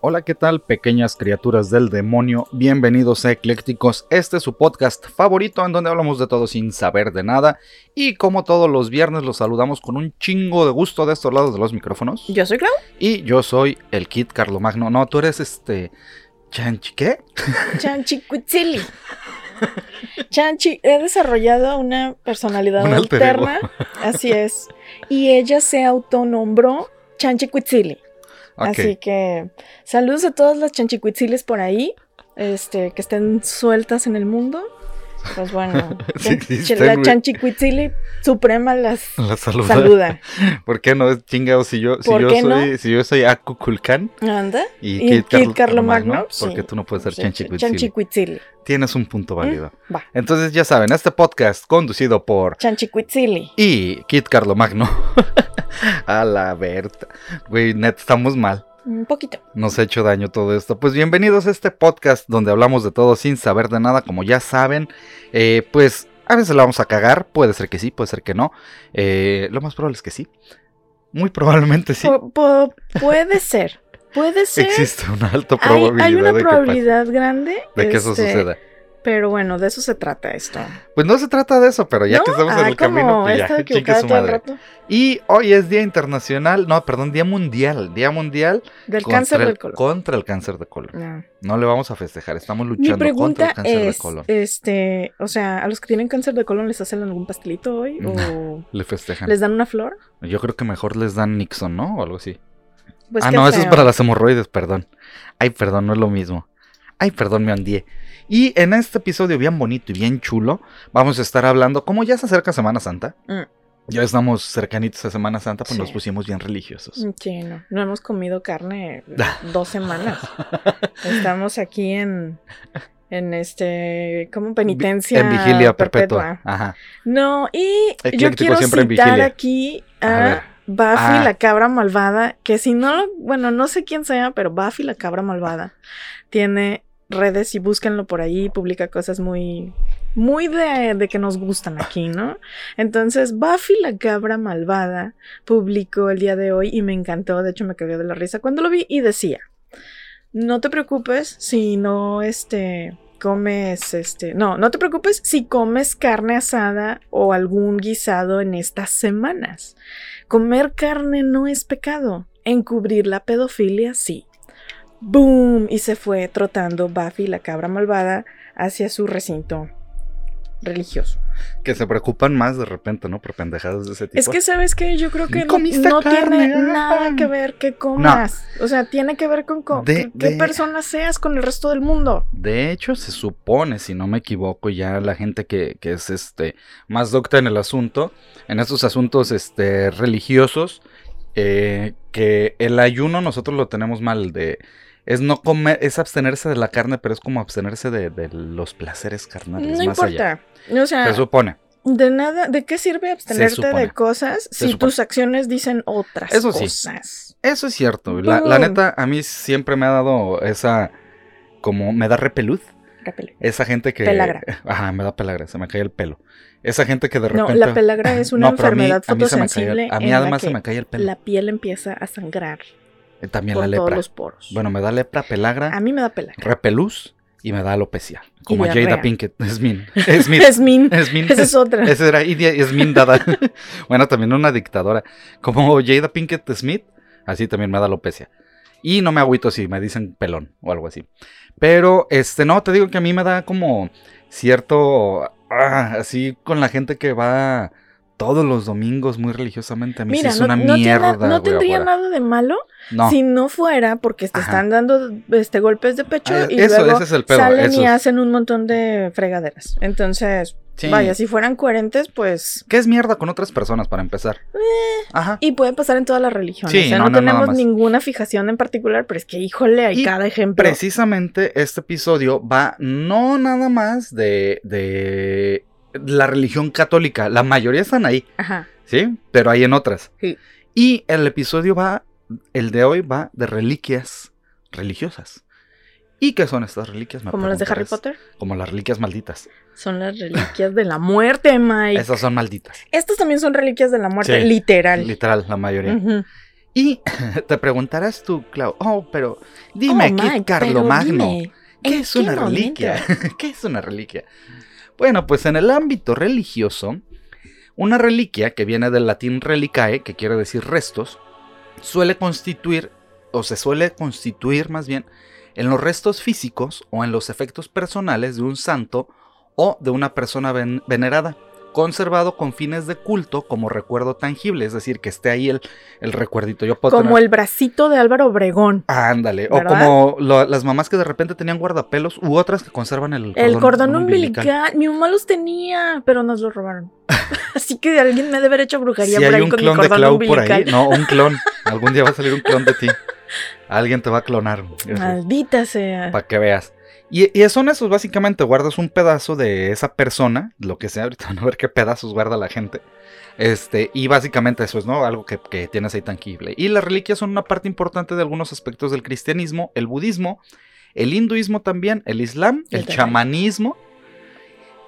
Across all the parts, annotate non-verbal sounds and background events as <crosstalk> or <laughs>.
Hola, ¿qué tal, pequeñas criaturas del demonio? Bienvenidos a Eclécticos. Este es su podcast favorito en donde hablamos de todo sin saber de nada. Y como todos los viernes, los saludamos con un chingo de gusto de estos lados de los micrófonos. Yo soy Clau. Y yo soy el Kid Carlomagno. No, tú eres este. ¿Chanchi qué? Chanchi Cuitzili. Chanchi, he desarrollado una personalidad Un alterna. Así es. Y ella se autonombró Chanchi Cuitzili. Así que saludos a todas las chanchicuitziles por ahí, este, que estén sueltas en el mundo. Pues bueno, <laughs> Sí la chanchicuitzili suprema las <laughs> La saluda. saluda. <laughs> ¿Por qué no? Chingados, si yo, si ¿Por yo soy, no? si yo soy Akukulkan Anda. y, Y Kid, Kid Carlo- Carlomagno, sí. ¿por qué tú no puedes ser Chanchicuitzili? Chanchicuitzili. Tienes un punto válido. Va. Entonces ya saben, este podcast conducido por Chanchicuitzili. y Kit Carlomagno. A la Berta. Güey, net, estamos mal. Un poquito. Nos ha hecho daño todo esto. Pues bienvenidos a este podcast donde hablamos de todo sin saber de nada. Como ya saben, eh, pues a veces la vamos a cagar. Puede ser que sí, puede ser que no. Eh, lo más probable es que sí. Muy probablemente sí. Puede <laughs> ser. Puede ser. Existe una alta Hay, probabilidad, hay una de, que pase- probabilidad grande. de que eso este, suceda. Pero bueno, de eso se trata esto. Pues no se trata de eso, pero ya ¿No? que estamos en Ah, el camino, como pues ya, <laughs> equivocada su madre. rato. Y hoy es Día Internacional, no, perdón, Día Mundial, Día Mundial Del cáncer el, del colon. Contra el cáncer de colon. No. No le vamos a festejar, estamos Mi luchando contra el cáncer de es, colon. este, o sea, a los que tienen cáncer de colon les hacen algún pastelito hoy o <laughs> Le festejan. les dan una flor. Yo creo que mejor les dan Nixon, ¿no? O algo así. Pues ah, no, eso es feo. para las hemorroides, perdón. Ay, perdón, no es lo mismo. Ay, perdón, me ondié. Y en este episodio bien bonito y bien chulo, vamos a estar hablando, como ya se acerca Semana Santa, Mm. ya estamos cercanitos a Semana Santa, pues Sí. nos pusimos bien religiosos. Mm, Sí, no, no hemos comido carne <laughs> dos semanas. Estamos aquí en, en este, como penitencia en vigilia perpetua. Ajá. No, y yo Ecléctico quiero siempre citar aquí A a. Buffy Ah. la cabra malvada, que si no, bueno, no sé quién sea, pero Buffy la cabra malvada tiene redes y búsquenlo por ahí, publica cosas muy, muy de, que nos gustan aquí, ¿no? Entonces, Buffy la cabra malvada publicó el día de hoy y me encantó, de hecho me cagué de la risa cuando lo vi y decía, no te preocupes si no, este, comes, este, no, no te preocupes si comes carne asada o algún guisado en estas semanas. Comer carne no es pecado, encubrir la pedofilia sí. ¡Boom! Y se fue trotando Buffy, la cabra malvada, hacia su recinto religioso. Que se preocupan más de repente, ¿no? Por pendejadas de ese tipo. Es que, ¿sabes qué? Yo creo que no, tiene ah. nada que ver que comas. O sea, tiene que ver con co- De- qué de- persona seas con el resto del mundo. De hecho, se supone, si no me equivoco, ya la gente que, que es este más docta en el asunto, en estos asuntos este, religiosos, eh, que el ayuno nosotros lo tenemos mal de es no comer, es abstenerse de la carne, pero es como abstenerse de, de los placeres carnales. No más allá. importa. O sea, Se supone. de nada, ¿de qué sirve abstenerte de cosas Se si tus acciones dicen otras Eso sí. cosas? Eso es cierto. La, la neta, a mí siempre me ha dado esa, como me da repeluz. Repele. Esa gente que... Pelagra. <laughs> Ajá, me da pelagra, se me cae el pelo. Esa gente que de No, repente... la pelagra es <laughs> una No, pero a mí- enfermedad a mí se fotosensible. A mí en la además se que me cae el pelo. La piel empieza a sangrar También por la todos lepra. los poros. Bueno, me da lepra, pelagra, a mí me da pelagra. repelús y me da alopecia. Como. Jada Pinkett. Smith. Smith. Esmin. Smith. Esa es otra. Esa era Idia Smith Dada. <laughs> bueno, también una dictadora. Como Jada Pinkett Smith, así también me da alopecia. Y no me agüito si me dicen pelón o algo así. Pero, este, no, te digo que a mí me da como cierto. ah, así con la gente que va todos los domingos muy religiosamente. A mí Mira, sí es no, una no tiene- mierda. no tendría afuera. nada de malo No. si no fuera porque te Ajá. están dando este golpes de pecho Ah, y eso, luego ese es el pedo. salen eso y hacen un montón de fregaderas. Entonces, Sí. Vaya, si fueran coherentes, pues... ¿Qué es mierda con otras personas para empezar? Ajá. Y puede pasar en todas las religiones. Sí, o sea, no, tenemos ninguna fijación en particular, pero es que, híjole, hay Y cada ejemplo. Precisamente este episodio va no nada más de, de la religión católica. La mayoría están ahí, Ajá. ¿sí? Pero hay en otras. Sí. Y el episodio va, el de hoy va de reliquias religiosas. ¿Y qué son estas reliquias? Como las de Harry? Potter. Como las reliquias malditas. Son las reliquias de la muerte, Mike. Esas son malditas. Estas también son reliquias de la muerte, Sí, literal. Literal, la mayoría. Y <laughs> te preguntarás tú, Clau, oh, pero dime, Oh, ¿qué Carlo Magno? dime, ¿Qué ¿en es una reliquia? <laughs> ¿Qué es una reliquia? Bueno, pues en el ámbito religioso, una reliquia que viene del latín relicae, que quiere decir restos, suele constituir, o se suele constituir más bien, en los restos físicos o en los efectos personales de un santo o de una persona ven- venerada, conservado con fines de culto como recuerdo tangible, es decir, que esté ahí el, el recuerdito. Yo puedo Como tener- el bracito de Álvaro Obregón. Ándale, o como lo- las mamás que de repente tenían guardapelos u otras que conservan el El cordón umbilical. Mi mamá los tenía, pero nos lo robaron. <laughs> Así que alguien me debe haber hecho brujería Si por hay ahí un con mi clon de cordón Clau por umbilical. ahí, no, un clon. <laughs> Algún día va a salir un clon de ti. Alguien te va a clonar. Maldita sea. Para que veas. Y, y son esos, básicamente, guardas un pedazo de esa persona, lo que sea, ahorita <laughs> van a ver qué pedazos guarda la gente. Este, y básicamente eso es, ¿no? Algo que, que tienes ahí tangible. Y las reliquias son una parte importante de algunos aspectos del cristianismo, el budismo, el hinduismo también, el islam, El chamanismo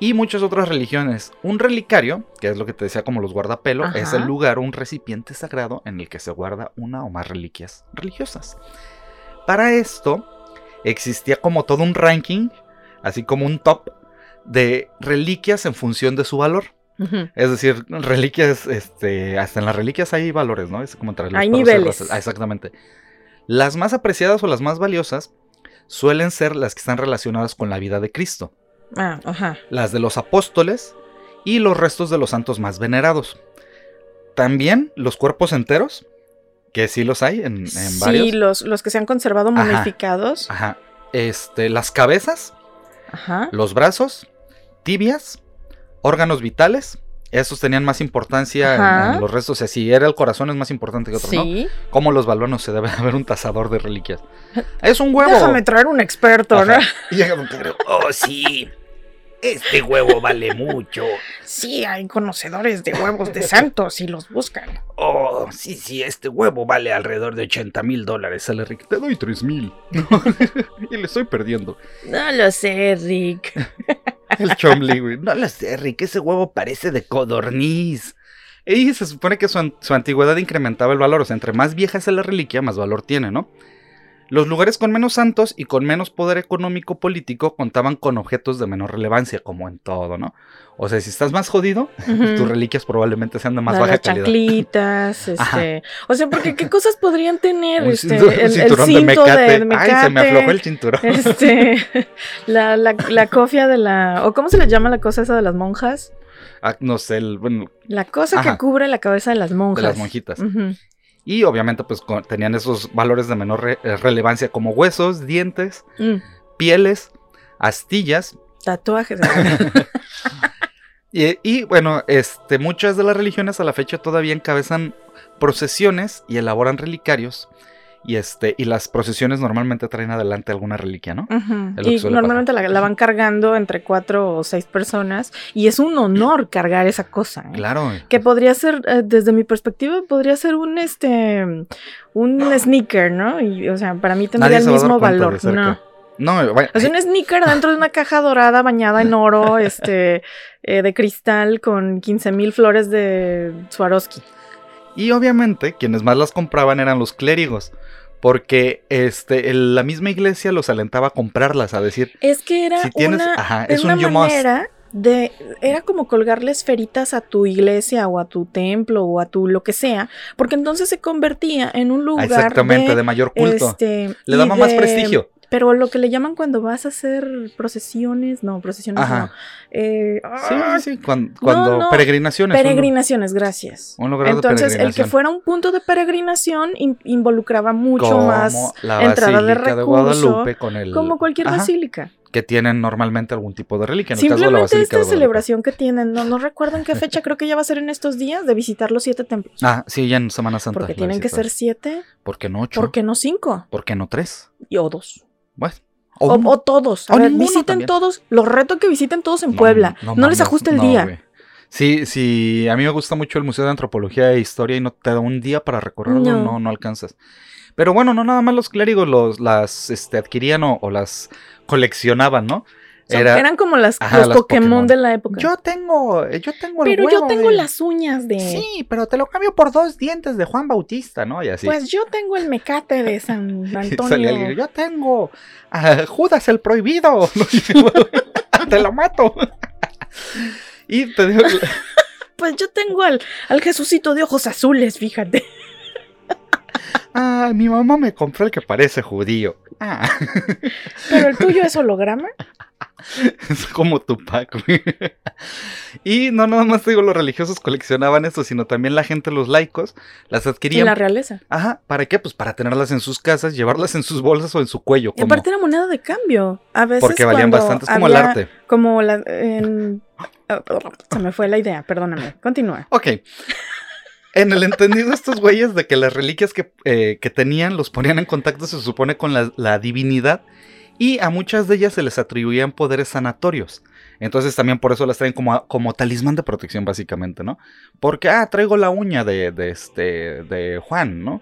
y muchas otras religiones. Un relicario, que es lo que te decía como los guardapelo, Ajá. es el lugar, un recipiente sagrado en el que se guarda una o más reliquias religiosas. Para esto existía como todo un ranking, así como un top de reliquias en función de su valor. Es decir, reliquias, este, hasta en las reliquias hay valores, ¿no? Es como entre los Hay niveles. Ah, exactamente. Las más apreciadas o las más valiosas suelen ser las que están relacionadas con la vida de Cristo, Ah, ajá. las de los apóstoles y los restos de los santos más venerados. También los cuerpos enteros, que sí los hay en, en Sí, varios. los, los que se han conservado momificados. Ajá. Este, las cabezas, Ajá. los brazos, tibias, órganos vitales. Esos tenían más importancia en- los restos. O sea, si era el corazón es más importante que otro, ¿no? Sí. Como los balones se debe <laughs> haber un tasador de reliquias. Es un huevo. Déjame traer un experto, ¿no? <laughs> Y llega Pedro, Oh, sí. Este huevo vale mucho. Sí, hay conocedores de huevos de santos y los buscan. Oh, sí, sí, este huevo vale alrededor de 80 mil dólares. Sale Rick. Te doy 3 mil. <laughs> y le estoy perdiendo. No lo sé, Rick. <laughs> El Chomley, güey. No lo sé, Rick. Ese huevo parece de codorniz. Y se supone que su, an- su antigüedad incrementaba el valor. O sea, entre más vieja es la reliquia, más valor tiene, ¿no? Los lugares con menos santos y con menos poder económico político contaban con objetos de menor relevancia, como en todo, ¿no? O sea, si estás más jodido, Ujú. tus reliquias probablemente sean de más Las baja calidad. chanclitas, <laughs> este. O sea, porque qué cosas podrían tener, Un este, el, el cinturón de cinto mecate. de, mecate. Ay, se me aflojó el cinturón. Este, <laughs> la, la, la cofia de la, o cómo se le llama la cosa esa de las monjas, Ah, no sé, el- bueno, la cosa Ajá. que cubre la cabeza de las monjas. de las monjitas. Ujú. Y obviamente, pues con- tenían esos valores de menor re- eh, relevancia como huesos, dientes, Mm, pieles, astillas. Tatuajes. <laughs> Y, y, bueno, este, muchas de las religiones a la fecha todavía encabezan procesiones y elaboran relicarios. Y este, y las procesiones normalmente traen adelante alguna reliquia, ¿no? Es Y normalmente la, la van cargando entre cuatro o seis personas y es un honor cargar esa cosa. ¿eh? Claro. Que podría ser, eh, desde mi perspectiva, podría ser un este un sneaker, ¿no? Y, o sea, para mí tendría Nadie el mismo valor. No. No, bueno, sea, un sneaker dentro de una caja dorada bañada en oro, <laughs> este, eh, de cristal con 15 mil flores de Swarovski. Y obviamente quienes más las compraban eran los clérigos. Porque este, el- la misma iglesia los alentaba a comprarlas, a decir, Es que era si tienes, una, ajá, es una un manera de, era como colgarle esferitas a tu iglesia o a tu templo o a tu lo que sea, porque entonces se convertía en un lugar Exactamente, de, de, mayor culto. este, Le daba más prestigio. Pero lo que le llaman cuando vas a hacer procesiones, no, procesiones Ajá. no. Eh, Sí, ah, sí, sí, cuan- cuando, no. peregrinaciones. un- Peregrinaciones, gracias. Un lugar de Entonces, el que fuera un punto de peregrinación in- involucraba mucho como más la entrada de Basílica de recurso, Guadalupe con el... como cualquier Ajá, basílica. que tienen normalmente algún tipo de reliquia. En el caso de la Simplemente esta de celebración que tienen, no, no recuerdo en qué fecha, creo que ya va a ser en estos días, de visitar los siete templos. Ah, sí, ya en Semana Santa. Porque tienen que ser siete, ¿Por qué no ocho? ¿por qué no cinco? ¿Por qué no tres? Y o dos. Bueno. O, uno. o todos. A O ver, visiten también. todos. Los reto que visiten todos en No, Puebla. No, les mames, ajusta el no, día. güey. Sí, sí, a mí me gusta mucho el Museo de Antropología e Historia y no te da un día para recorrerlo, No. no, no, alcanzas. Pero bueno, no nada más los clérigos los, las este, adquirían o, o las coleccionaban, ¿no? Era, eran como las, Ajá, los las Pokémon, Pokémon. de la época. yo tengo, yo tengo el Pero yo tengo de- las uñas de. Sí, pero te lo cambio por dos dientes de Juan Bautista, ¿no? Y así. Pues yo tengo el mecate de San <laughs> Antonio. alguien, yo tengo a Judas el prohibido. <laughs> te lo mato. <laughs> y te digo, Pues yo tengo al, al Jesucito de ojos azules, fíjate. ah, mi mamá me compró el que parece judío. Ah, Pero el tuyo es holograma. <laughs> es como Tupac, güey. Y no nada más te digo, los religiosos coleccionaban eso, sino también la gente, los laicos, las Y adquirían. la realeza. Ajá, ¿para qué? Pues para tenerlas en sus casas, llevarlas en sus bolsas o en su cuello. Y como- aparte era moneda de cambio. A veces. porque valían bastante, es como el arte. Como la. en- ah, Se me fue la idea, perdóname. Continúa. Ok. En el entendido, estos güeyes de que las reliquias que, eh, que tenían los ponían en contacto, se supone, con la, la divinidad. Y a muchas de ellas se les atribuían poderes sanatorios. Entonces también por eso las traen como, como talismán de protección, básicamente, ¿no? Porque, ah, traigo la uña de, de este, de Juan, ¿no?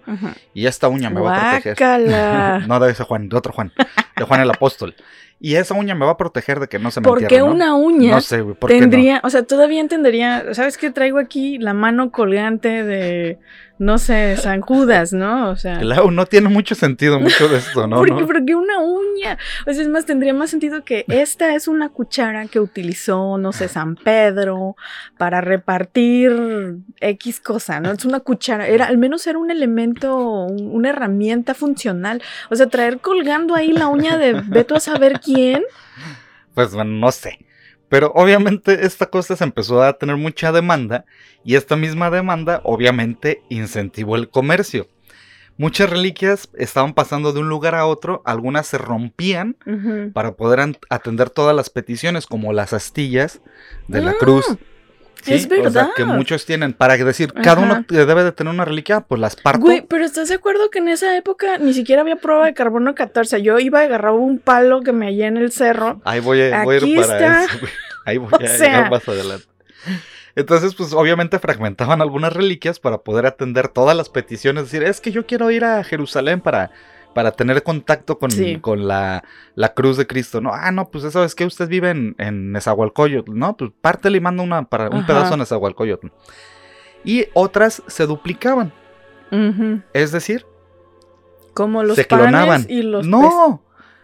Y esta uña me va a proteger. <laughs> No de ese Juan, de otro Juan. De Juan el Apóstol. Y esa uña me va a proteger de que no se me ¿Por qué una uña No sé, güey, ¿por qué no? tendría, o sea, todavía entendería, ¿sabes qué traigo aquí? La mano colgante de, no sé, San Judas, ¿no? O sea, Claro, no tiene mucho sentido mucho de esto, ¿no? <laughs> ¿por, ¿no? qué, por qué una uña? O sea, es más, tendría más sentido que esta es una cuchara que utilizó, no sé, San Pedro para repartir X cosa, ¿no? Es una cuchara, era, al menos era un elemento, un- una herramienta funcional. O sea, traer colgando ahí la uña de <laughs> veto a saber quién. Pues bueno, no sé. Pero obviamente esta cosa se empezó a tener mucha demanda y esta misma demanda obviamente incentivó el comercio. Muchas reliquias estaban pasando de un lugar a otro, algunas se rompían para poder atender todas las peticiones, como las astillas de la Ah, cruz. Es O sea, verdad. que muchos tienen, para decir, cada uno debe de tener una reliquia, pues las parto. Güey, pero ¿estás de acuerdo que en esa época ni siquiera había prueba de carbono 14? Yo iba y agarraba un palo que me hallé en el cerro. Ahí voy a, voy a ir para eso, güey. Ahí voy <laughs> O a sea. llegar <laughs> más adelante. Entonces, pues obviamente fragmentaban algunas reliquias para poder atender todas las peticiones. Es decir, es que yo quiero ir a Jerusalén para, para tener contacto con, Sí. con la, la cruz de Cristo. No, ah, no, pues eso es que usted vive en, en Nezahualcóyotl. No, pues pártele y manda una, para, un Ajá. pedazo a Nezahualcóyotl. Y otras se duplicaban. Es decir, Como los se panes clonaban. y los no,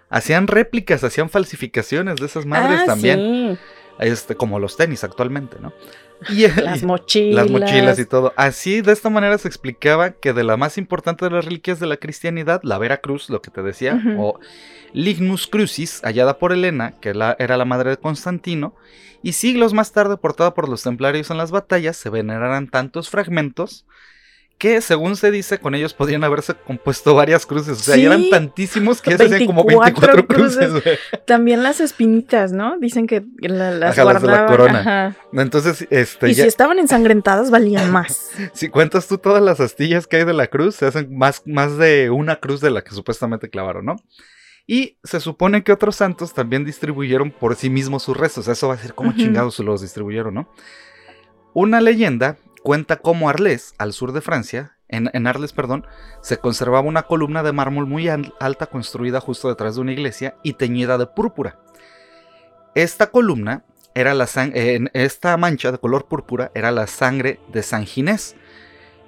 hacían réplicas, hacían falsificaciones de esas madres Ah, también. sí. Este, como los tenis actualmente, ¿no? <laughs> Y, Las mochilas. las mochilas y todo. Así, de esta manera se explicaba que de la más importante de las reliquias de la cristianidad, la Vera Cruz, lo que te decía, o Lignus Crucis, hallada por Helena, que la- era la madre de Constantino, y siglos más tarde portada por los templarios en las batallas, se veneraran tantos fragmentos que, según se dice, con ellos podrían haberse compuesto varias cruces. O sea, y eran Sí. tantísimos que ya se hacían como 24 24 cruces. También las espinitas, ¿no? Dicen que la- las Ajá, las de la corona. ajá. Entonces, este, Y ya- si estaban ensangrentadas, valían más. <laughs> Si cuentas tú todas las astillas que hay de la cruz, se hacen más, más de una cruz de la que supuestamente clavaron, ¿no? Y se supone que otros santos también distribuyeron por sí mismos sus restos. Eso va a ser como chingados los distribuyeron, ¿no? Una leyenda cuenta cómo Arles, al sur de Francia, en, en Arles, perdón, se conservaba una columna de mármol muy al- alta construida justo detrás de una iglesia y teñida de púrpura. Esta columna era la en esta mancha de color púrpura era la sangre de San Ginés,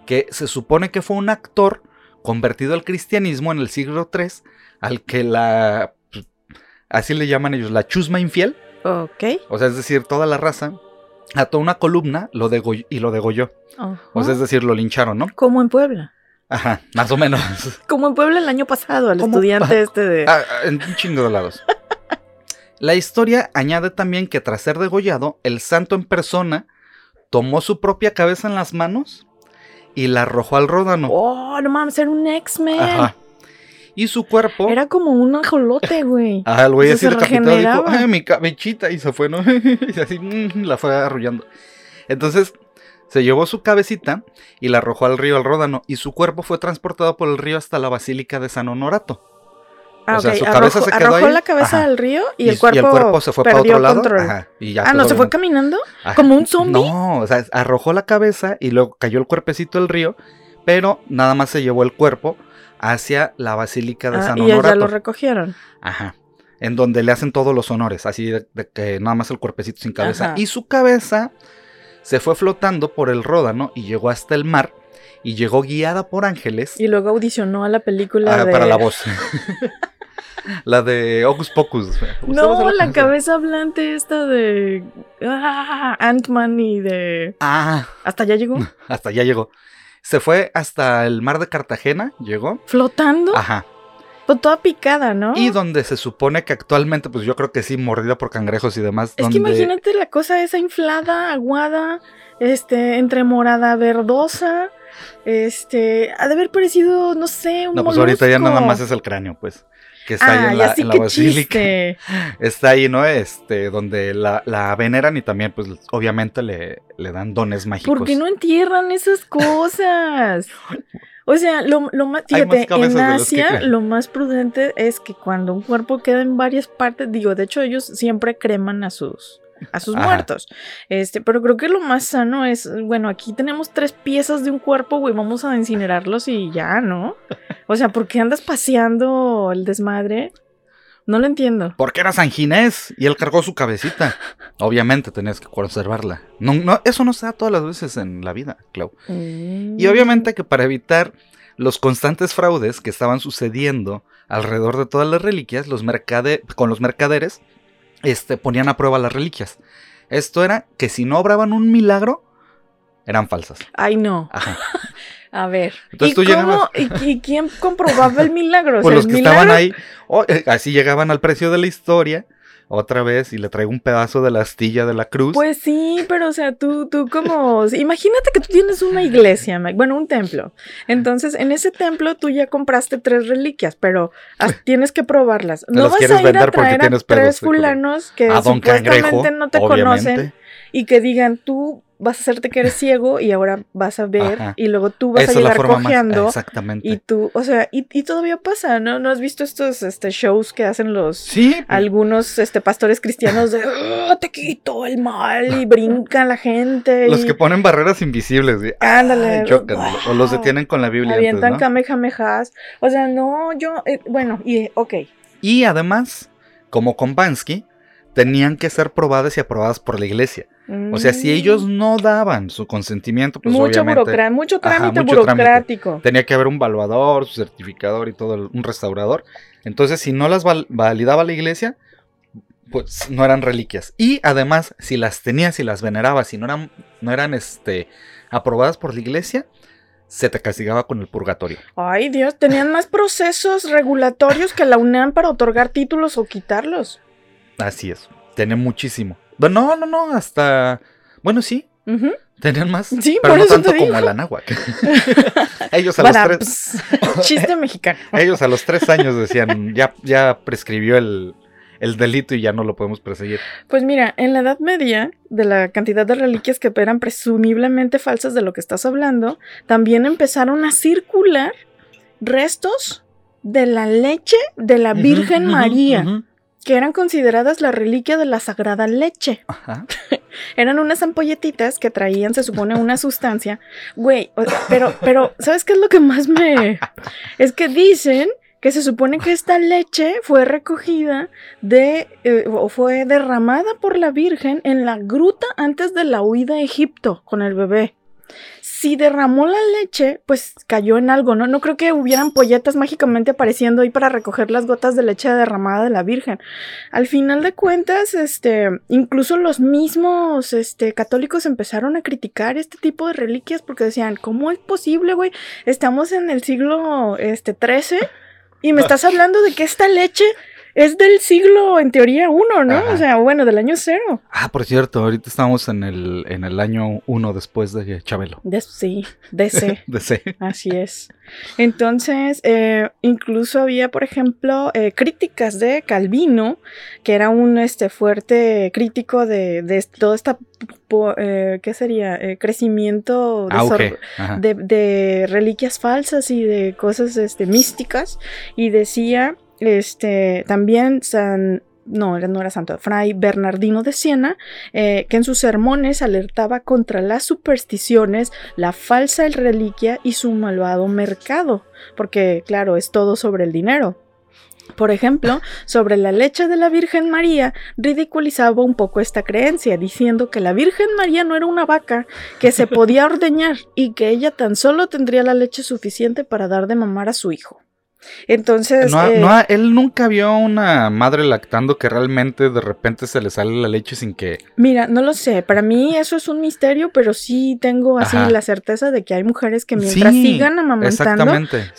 que se supone que fue un actor convertido al cristianismo en el siglo III, al que la así le llaman ellos, la chusma infiel, Ok. o sea, es decir, toda la raza ató una columna lo y lo degolló. O sea, es decir, lo lincharon, ¿no? Como en Puebla. Ajá, más o menos. <laughs> Como en Puebla el año pasado, al ¿Cómo? estudiante este de. Ah, ah, en un chingo de lados. <laughs> La historia añade también que tras ser degollado, el santo en persona tomó su propia cabeza en las manos y la arrojó al ródano. Oh, no mames, era un X-Men. Ajá. Y su cuerpo. Era como un ajolote, <laughs> güey. Ah, el güey así se decapitado dijo, ay, mi cabechita, y se fue, ¿no? <laughs> y así, mm, la fue arrullando. Entonces, se llevó su cabecita y la arrojó al río al Ródano, y su cuerpo fue transportado por el río hasta la Basílica de San Honorato. Ah, o sea, ok. su cabeza arrojó, se quedó arrojó ahí. la cabeza al río y, Y el cuerpo, se fue para otro lado. Ajá, y ya Ah, ¿no se fue caminando? Ajá. ¿Como un zombie? No, o sea, arrojó la cabeza y luego cayó el cuerpecito al río, pero nada más se llevó el cuerpo hacia la Basílica de Ah, San y ya Honorato. lo recogieron. Ajá. En donde le hacen todos los honores, así de, de que nada más el cuerpecito sin cabeza. Ajá. Y su cabeza se fue flotando por el Ródano y llegó hasta el mar y llegó guiada por ángeles Y luego audicionó a la película ah, de... para la voz. <laughs> la de Hocus Pocus. ¿Usted va a No, la cabeza hablante esta de... Ah, Ant-Man y de... Ah, ¿Hasta allá llegó? <laughs> hasta allá llegó. Se fue hasta el mar de Cartagena, llegó. ¿Flotando? Ajá. Pues toda picada, ¿no? Y donde se supone que actualmente, pues yo creo que sí, mordida por cangrejos y demás. Es donde... que imagínate la cosa esa inflada, aguada, este, entre morada verdosa, este, ha de haber parecido, no sé, un No, pues ahorita ya nada más es el cráneo, pues. Que está ahí Ah, en la, en basílica. chiste. <laughs> Está ahí, ¿no? Este, donde la, la veneran y también, pues, obviamente le, le dan dones mágicos. ¿Por qué no entierran esas cosas? O sea, lo, lo más, fíjate, en Asia lo más prudente es que cuando un cuerpo queda en varias partes, digo, de hecho ellos siempre creman a sus a sus Ajá. muertos. Este, pero creo que lo más sano es, bueno, aquí tenemos tres piezas de un cuerpo, güey, vamos a incinerarlos y ya, ¿no? O sea, ¿por qué andas paseando el desmadre? No lo entiendo. Porque era San Ginés y él cargó su cabecita. Obviamente tenías que conservarla. No, no, eso no se da todas las veces en la vida, Clau. Mm. Y obviamente que para evitar los constantes fraudes que estaban sucediendo alrededor de todas las reliquias, los mercade con los mercaderes este, ponían a prueba las reliquias. Esto era que si no obraban un milagro, eran falsas. Ay, no. Ajá. <laughs> A ver. Entonces ¿Y, tú cómo- llegabas- ¿y, y quién comprobaba el milagro? <laughs> O Pues sea, los que milagro estaban ahí, oh, eh, así llegaban al precio de la historia, otra vez, y le traigo un pedazo de la astilla de la cruz. Pues sí, pero o sea, tú, tú como, imagínate que tú tienes una iglesia, bueno, un templo. Entonces, en ese templo tú ya compraste tres reliquias, pero tienes que probarlas. No vas a ir a traer a pedos, tres fulanos que a supuestamente Cangrejo, no te obviamente. conocen y que digan, tú vas a hacerte que eres <laughs> ciego y ahora vas a ver Ajá. y luego tú vas a llegar más. cojeando. Exactamente. Y tú, o sea, y, y todavía pasa, ¿no? ¿No has visto estos este, shows que hacen los, sí, pues, algunos este, pastores cristianos de "Ah, te quito el mal y brinca la gente. <laughs> los y que ponen barreras invisibles. y- Ándale, ay, chocan, O los detienen con la Biblia. antes, avientan ¿no? kamehamehas. O sea, no, yo, eh, bueno, y ok. Y además, como con Bansky, tenían que ser probadas y aprobadas por la iglesia. O sea, si Mm, ellos no daban su consentimiento, pues mucho obviamente mucho Ajá, trámite mucho trámite. burocrático. tenía que haber un valuador, su certificador y todo, un restaurador. Entonces, si no las val- validaba la iglesia, pues no eran reliquias. Y además, si las tenías, si las venerabas, si no eran, no eran este, aprobadas por la iglesia, se te castigaba con el purgatorio. Ay, Dios, tenían más procesos regulatorios que la UNAM para otorgar títulos o quitarlos. Así es, tenía muchísimo. No, no, no, hasta... Bueno, sí, Ujú. tenían más. Sí, pero por no eso tanto te como el anáhuac. <laughs> <laughs> ellos, a los tres, ps, chiste <laughs> mexicano. ellos a los tres años decían, ya, ya prescribió el, el delito y ya no lo podemos perseguir. Pues mira, en la Edad Media, de la cantidad de reliquias que eran presumiblemente falsas de lo que estás hablando, también empezaron a circular restos de la leche de la Virgen María. Que eran consideradas la reliquia de la sagrada leche. Ajá. <laughs> Eran unas ampolletitas que traían, se supone, una sustancia. Güey, pero, pero, ¿sabes qué es lo que más me... <laughs> Es que dicen que se supone que esta leche fue recogida de, eh, o fue derramada por la Virgen en la gruta antes de la huida a Egipto con el bebé. Si derramó la leche, pues cayó en algo, ¿no? No creo que hubieran polletas mágicamente apareciendo ahí para recoger las gotas de leche derramada de la Virgen. Al final de cuentas, este, incluso los mismos, este, católicos empezaron a criticar este tipo de reliquias porque decían, ¿cómo es posible, güey? Estamos en el siglo, este, 13 y me estás hablando de que esta leche es del siglo, en teoría, uno, ¿no? Ajá. O sea, bueno, del año cero. Ah, por cierto, ahorita estamos en el, en el año uno después de Chabelo. De, sí, DC. <laughs> De C. Así es. Entonces, eh, incluso había, por ejemplo, eh, críticas de Calvino, que era un este, fuerte crítico de, de todo esta, eh, ¿qué sería? Eh, crecimiento Ah, Ajá. de, de reliquias falsas y de cosas este, místicas. Y decía, este, también San... No, era- no era santo, Fray Bernardino de Siena, eh, que en sus sermones alertaba contra las supersticiones, la falsa reliquia y su malvado mercado, porque claro, es todo sobre el dinero. Por ejemplo, sobre la leche de la Virgen María, ridiculizaba un poco esta creencia, diciendo que la Virgen María no era una vaca, que se <laughs> podía ordeñar y que ella tan solo tendría la leche suficiente para dar de mamar a su hijo. Entonces, No, eh, no él nunca vio una madre lactando que realmente de repente se le sale la leche sin que. mira, no lo sé, para mí eso es un misterio, pero sí tengo así Ajá. la certeza de que hay mujeres que mientras Sí, sigan amamantando,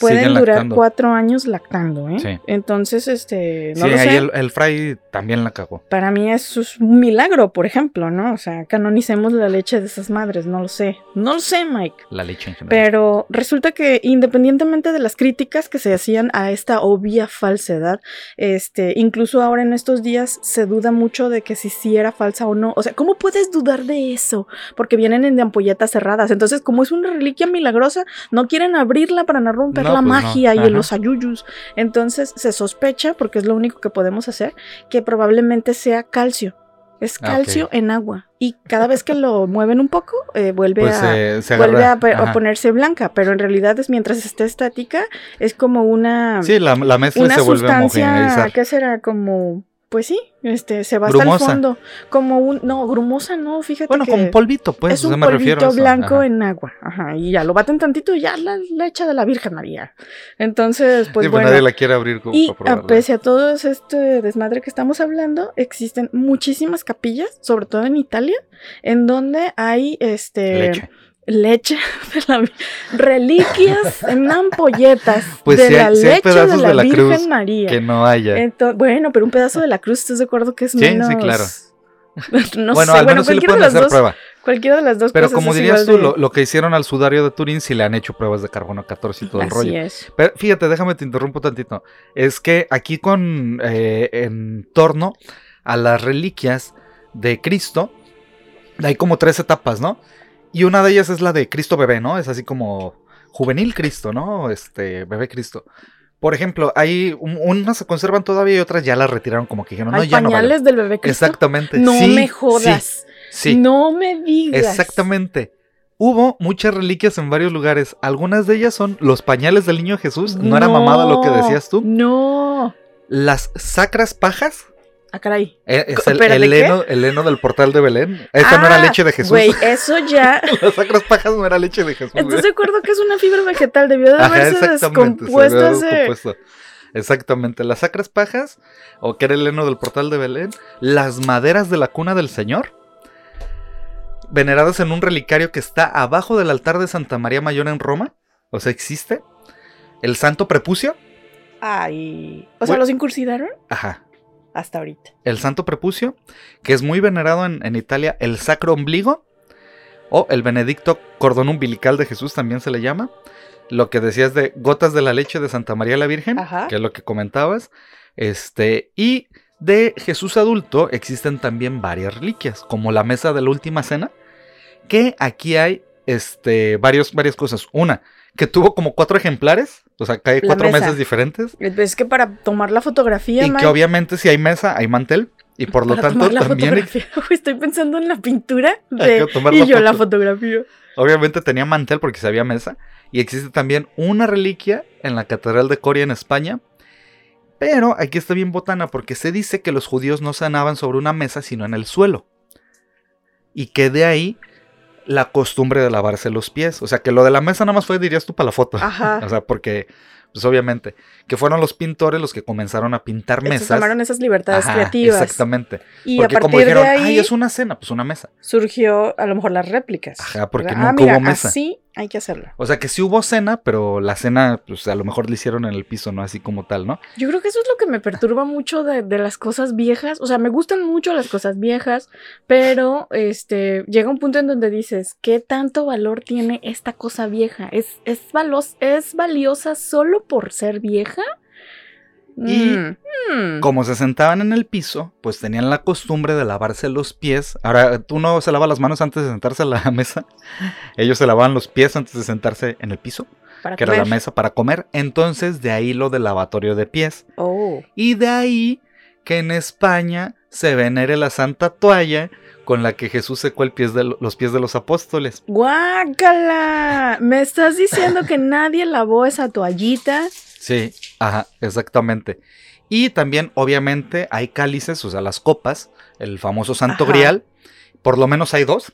pueden durar lactando. cuatro años lactando, ¿eh? Sí. Entonces, este, no sí, lo ahí sé. el, el fray también la cagó. Para mí eso es un milagro, por ejemplo, ¿no? O sea, canonicemos la leche de esas madres, no lo sé. No lo sé, Mike. La leche en general. Pero resulta que independientemente de las críticas que se hacían a esta obvia falsedad, este, incluso ahora en estos días se duda mucho de que si sí era falsa o no. O sea, ¿cómo puedes dudar de eso? Porque vienen en de ampolletas cerradas. Entonces, como es una reliquia milagrosa, no quieren abrirla para no romper No, la pues no. magia y los ayuyus. Entonces, se sospecha, porque es lo único que podemos hacer, que probablemente sea calcio. Es Ah, calcio en agua. Y cada vez que lo mueven un poco, eh, vuelve pues a vuelve a, ponerse blanca, pero en realidad es mientras esté estática, es como una, Sí, la, la mezcla una se vuelve a homogeneizar. ¿qué será? Como, pues sí, este, se va hasta el Grumosa. fondo, como un, no, grumosa no, fíjate Bueno, que como un polvito, pues. es o sea, un me polvito eso. blanco ajá. en agua, ajá, y ya lo baten tantito y ya la leche de la Virgen María. Entonces, pues Sí, bueno. nadie la quiere abrir como Y para a pese a todo este desmadre que estamos hablando, existen muchísimas capillas, sobre todo en Italia, en donde hay este Leche. Leche <laughs> de la reliquias en ampolletas <laughs> Pues de sí hay- la leche de la, de la Virgen cruz María. Que no haya. Bueno, pero un pedazo de la cruz, ¿estás de acuerdo que es Sí, menos? sí, claro. <laughs> no bueno, sé, al bueno, menos sí le de las hacer dos, prueba. cualquiera de las dos Pero cosas como dirías tú, de- lo, lo que hicieron al sudario de Turín, sí le han hecho pruebas de carbono 14 y todo el rollo. es. Pero fíjate, déjame te interrumpo tantito. Es que aquí con eh, en torno a las reliquias de Cristo, hay como tres etapas, ¿no? Y una de ellas es la de Cristo bebé, ¿no? Es así como juvenil Cristo, ¿no? Este, bebé Cristo. Por ejemplo, hay un- unas se conservan todavía y otras ya las retiraron como que dijeron, no, ¿Hay ya no vale". pañales del bebé Cristo? Exactamente. No sí, me jodas. Sí, sí. No me digas. Exactamente. Hubo muchas reliquias en varios lugares. Algunas de ellas son los pañales del niño Jesús. No, era mamada lo que decías tú. No. Las sacras pajas. Ah, caray. eh, Es el, ¿espérate, el heno, el heno del portal de Belén. Esa no era Ah, leche de Jesús. Güey, <laughs> eso ya. Las sacras pajas no era leche de Jesús. ¿Estás de acuerdo que es una fibra vegetal? Debió de Ajá, haberse se descompuesto descompuesto. Exactamente. Las sacras pajas, o que era el heno del portal de Belén. Las maderas de la cuna del Señor. Veneradas en un relicario que está abajo del altar de Santa María Mayor en Roma. O sea, existe. El santo prepucio. Ay. O sea. ¿los incursidaron? Ajá. Hasta ahorita. El santo prepucio, que es muy venerado en, en Italia. El sacro ombligo. O el benedicto cordón umbilical de Jesús también se le llama. Lo que decías de gotas de la leche de Santa María la Virgen, Ajá. que es lo que comentabas. Este, y de Jesús adulto existen también varias reliquias, como la mesa de la última cena, que aquí hay este, varios, varias cosas. Una, que tuvo como cuatro ejemplares, o sea, que hay cuatro mesa. mesas diferentes. Es que para tomar la fotografía, Y que obviamente si hay mesa, hay mantel. Y por lo tanto la también fotografía. <laughs> Estoy pensando en la pintura Hay de, y la yo la foto. fotografía. Obviamente tenía mantel porque se había mesa. Y existe también una reliquia en la Catedral de Coria en España. Pero aquí está bien botana porque se dice que los judíos no sanaban sobre una mesa sino en el suelo. Y que de ahí la costumbre de lavarse los pies. O sea que lo de la mesa nada más fue, dirías tú, para la foto. Ajá. <laughs> O sea, porque pues obviamente, que fueron los pintores los que comenzaron a pintar mesas. tomaron esas libertades Ajá, creativas. Exactamente. Y porque a como partir dijeron, de ahí ay, es una cena, pues una mesa. surgió a lo mejor las réplicas. Ajá, porque ¿verdad? Ah, nunca mira, hubo mesa. Así hay que hacerlo. O sea que sí hubo cena, pero la cena, pues a lo mejor la hicieron en el piso, ¿no? Así como tal, ¿no? Yo creo que eso es lo que me perturba mucho de, de las cosas viejas. O sea, me gustan mucho las cosas viejas, pero este llega un punto en donde dices, ¿qué tanto valor tiene esta cosa vieja? ¿Es, es, valos- es valiosa solo por ser vieja? Y Mm, mm. Como se sentaban en el piso, pues tenían la costumbre de lavarse los pies. Ahora, tú no se lava las manos antes de sentarse a la <laughs> mesa. Ellos se lavaban los pies antes de sentarse en el piso, Para que era la mesa para comer. Entonces, de ahí lo del lavatorio de pies. Oh. Y de ahí que en España se venere la santa toalla con la que Jesús secó el pies de lo- los pies de los apóstoles. ¡Guácala! ¿Me estás diciendo que nadie lavó esa toallita? Sí, ajá, exactamente. Y también, obviamente, hay cálices, o sea, las copas, el famoso Santo Ajá. Grial. Por lo menos hay dos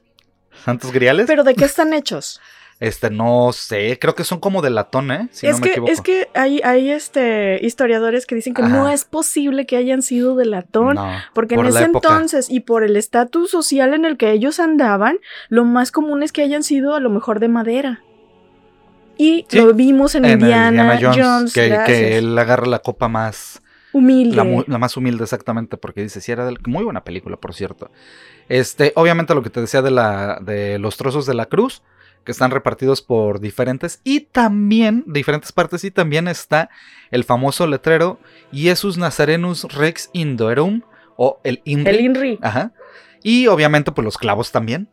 Santos Griales. ¿Pero de qué están <laughs> hechos? Este, no sé, creo que son como de latón, ¿eh? Si es, no me que, equivoco. es que hay, hay este, historiadores que dicen que no es posible que hayan sido de latón. No, Porque por en ese época. entonces y por el estatus social en el que ellos andaban, lo más común es que hayan sido a lo mejor de madera. Y Sí, lo vimos en, En Indiana, Indiana Jones, que, él agarra la copa más, humilde. la, más humilde exactamente, porque dice, si era del, muy buena película, por cierto. Este, obviamente lo que te decía de la, de los trozos de la cruz, que están repartidos por diferentes, y también, diferentes partes, y también está el famoso letrero, Jesus Nazarenus Rex Indoerum, o el INRI. el INRI. Ajá. Y obviamente, pues los clavos también,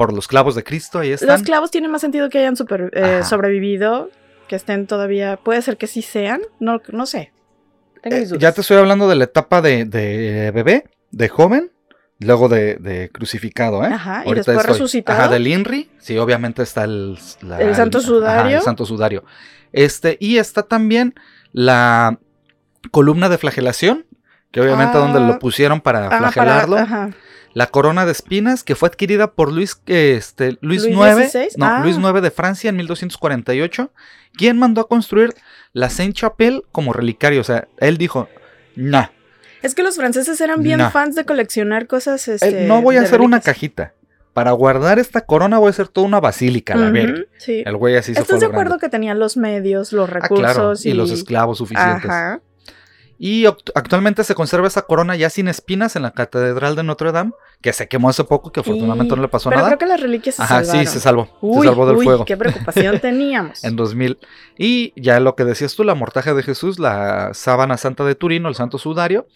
por los clavos de Cristo, ahí están. Los clavos tienen más sentido que hayan super- eh, sobrevivido, que estén todavía, puede ser que sí sean, no, no sé. Tengo Eh, mis dudas. ya te estoy hablando de la etapa de, de bebé, de joven, luego de, de crucificado, ¿eh? Ajá, y después resucitado. Ajá, del INRI, sí, obviamente está el... la- El Santo ajá, Sudario. el Santo Sudario. Este, y está también la columna de flagelación, que obviamente Ah. donde lo pusieron para Ajá, para- flagelarlo. ajá. La corona de espinas, que fue adquirida por Luis, este, Luis, ¿Luis IX, no, Ah. Luis IX de Francia en 1248, quien mandó a construir la Saint-Chapelle como relicario. O sea, él dijo, nah, Es que los franceses eran bien fans de coleccionar cosas. eh, Este, no voy a hacer una cajita. Para guardar esta corona voy a hacer toda una basílica, la Ujú, verga". sí. El güey así se fue ¿Estás de grande. acuerdo que tenían los medios, los Ah, recursos claro, y, y, los esclavos suficientes. Ajá. Y act- actualmente se conserva esa corona ya sin espinas en la Catedral de Notre Dame, que se quemó hace poco, que afortunadamente Y- no le pasó Pero nada. creo que las reliquias se Ajá, salvaron. sí, se salvó. Uy, se salvó del uy, fuego. qué preocupación <laughs> teníamos. En 2000. Y ya lo que decías tú, la mortaja de Jesús, la sábana santa de Turino, el santo sudario,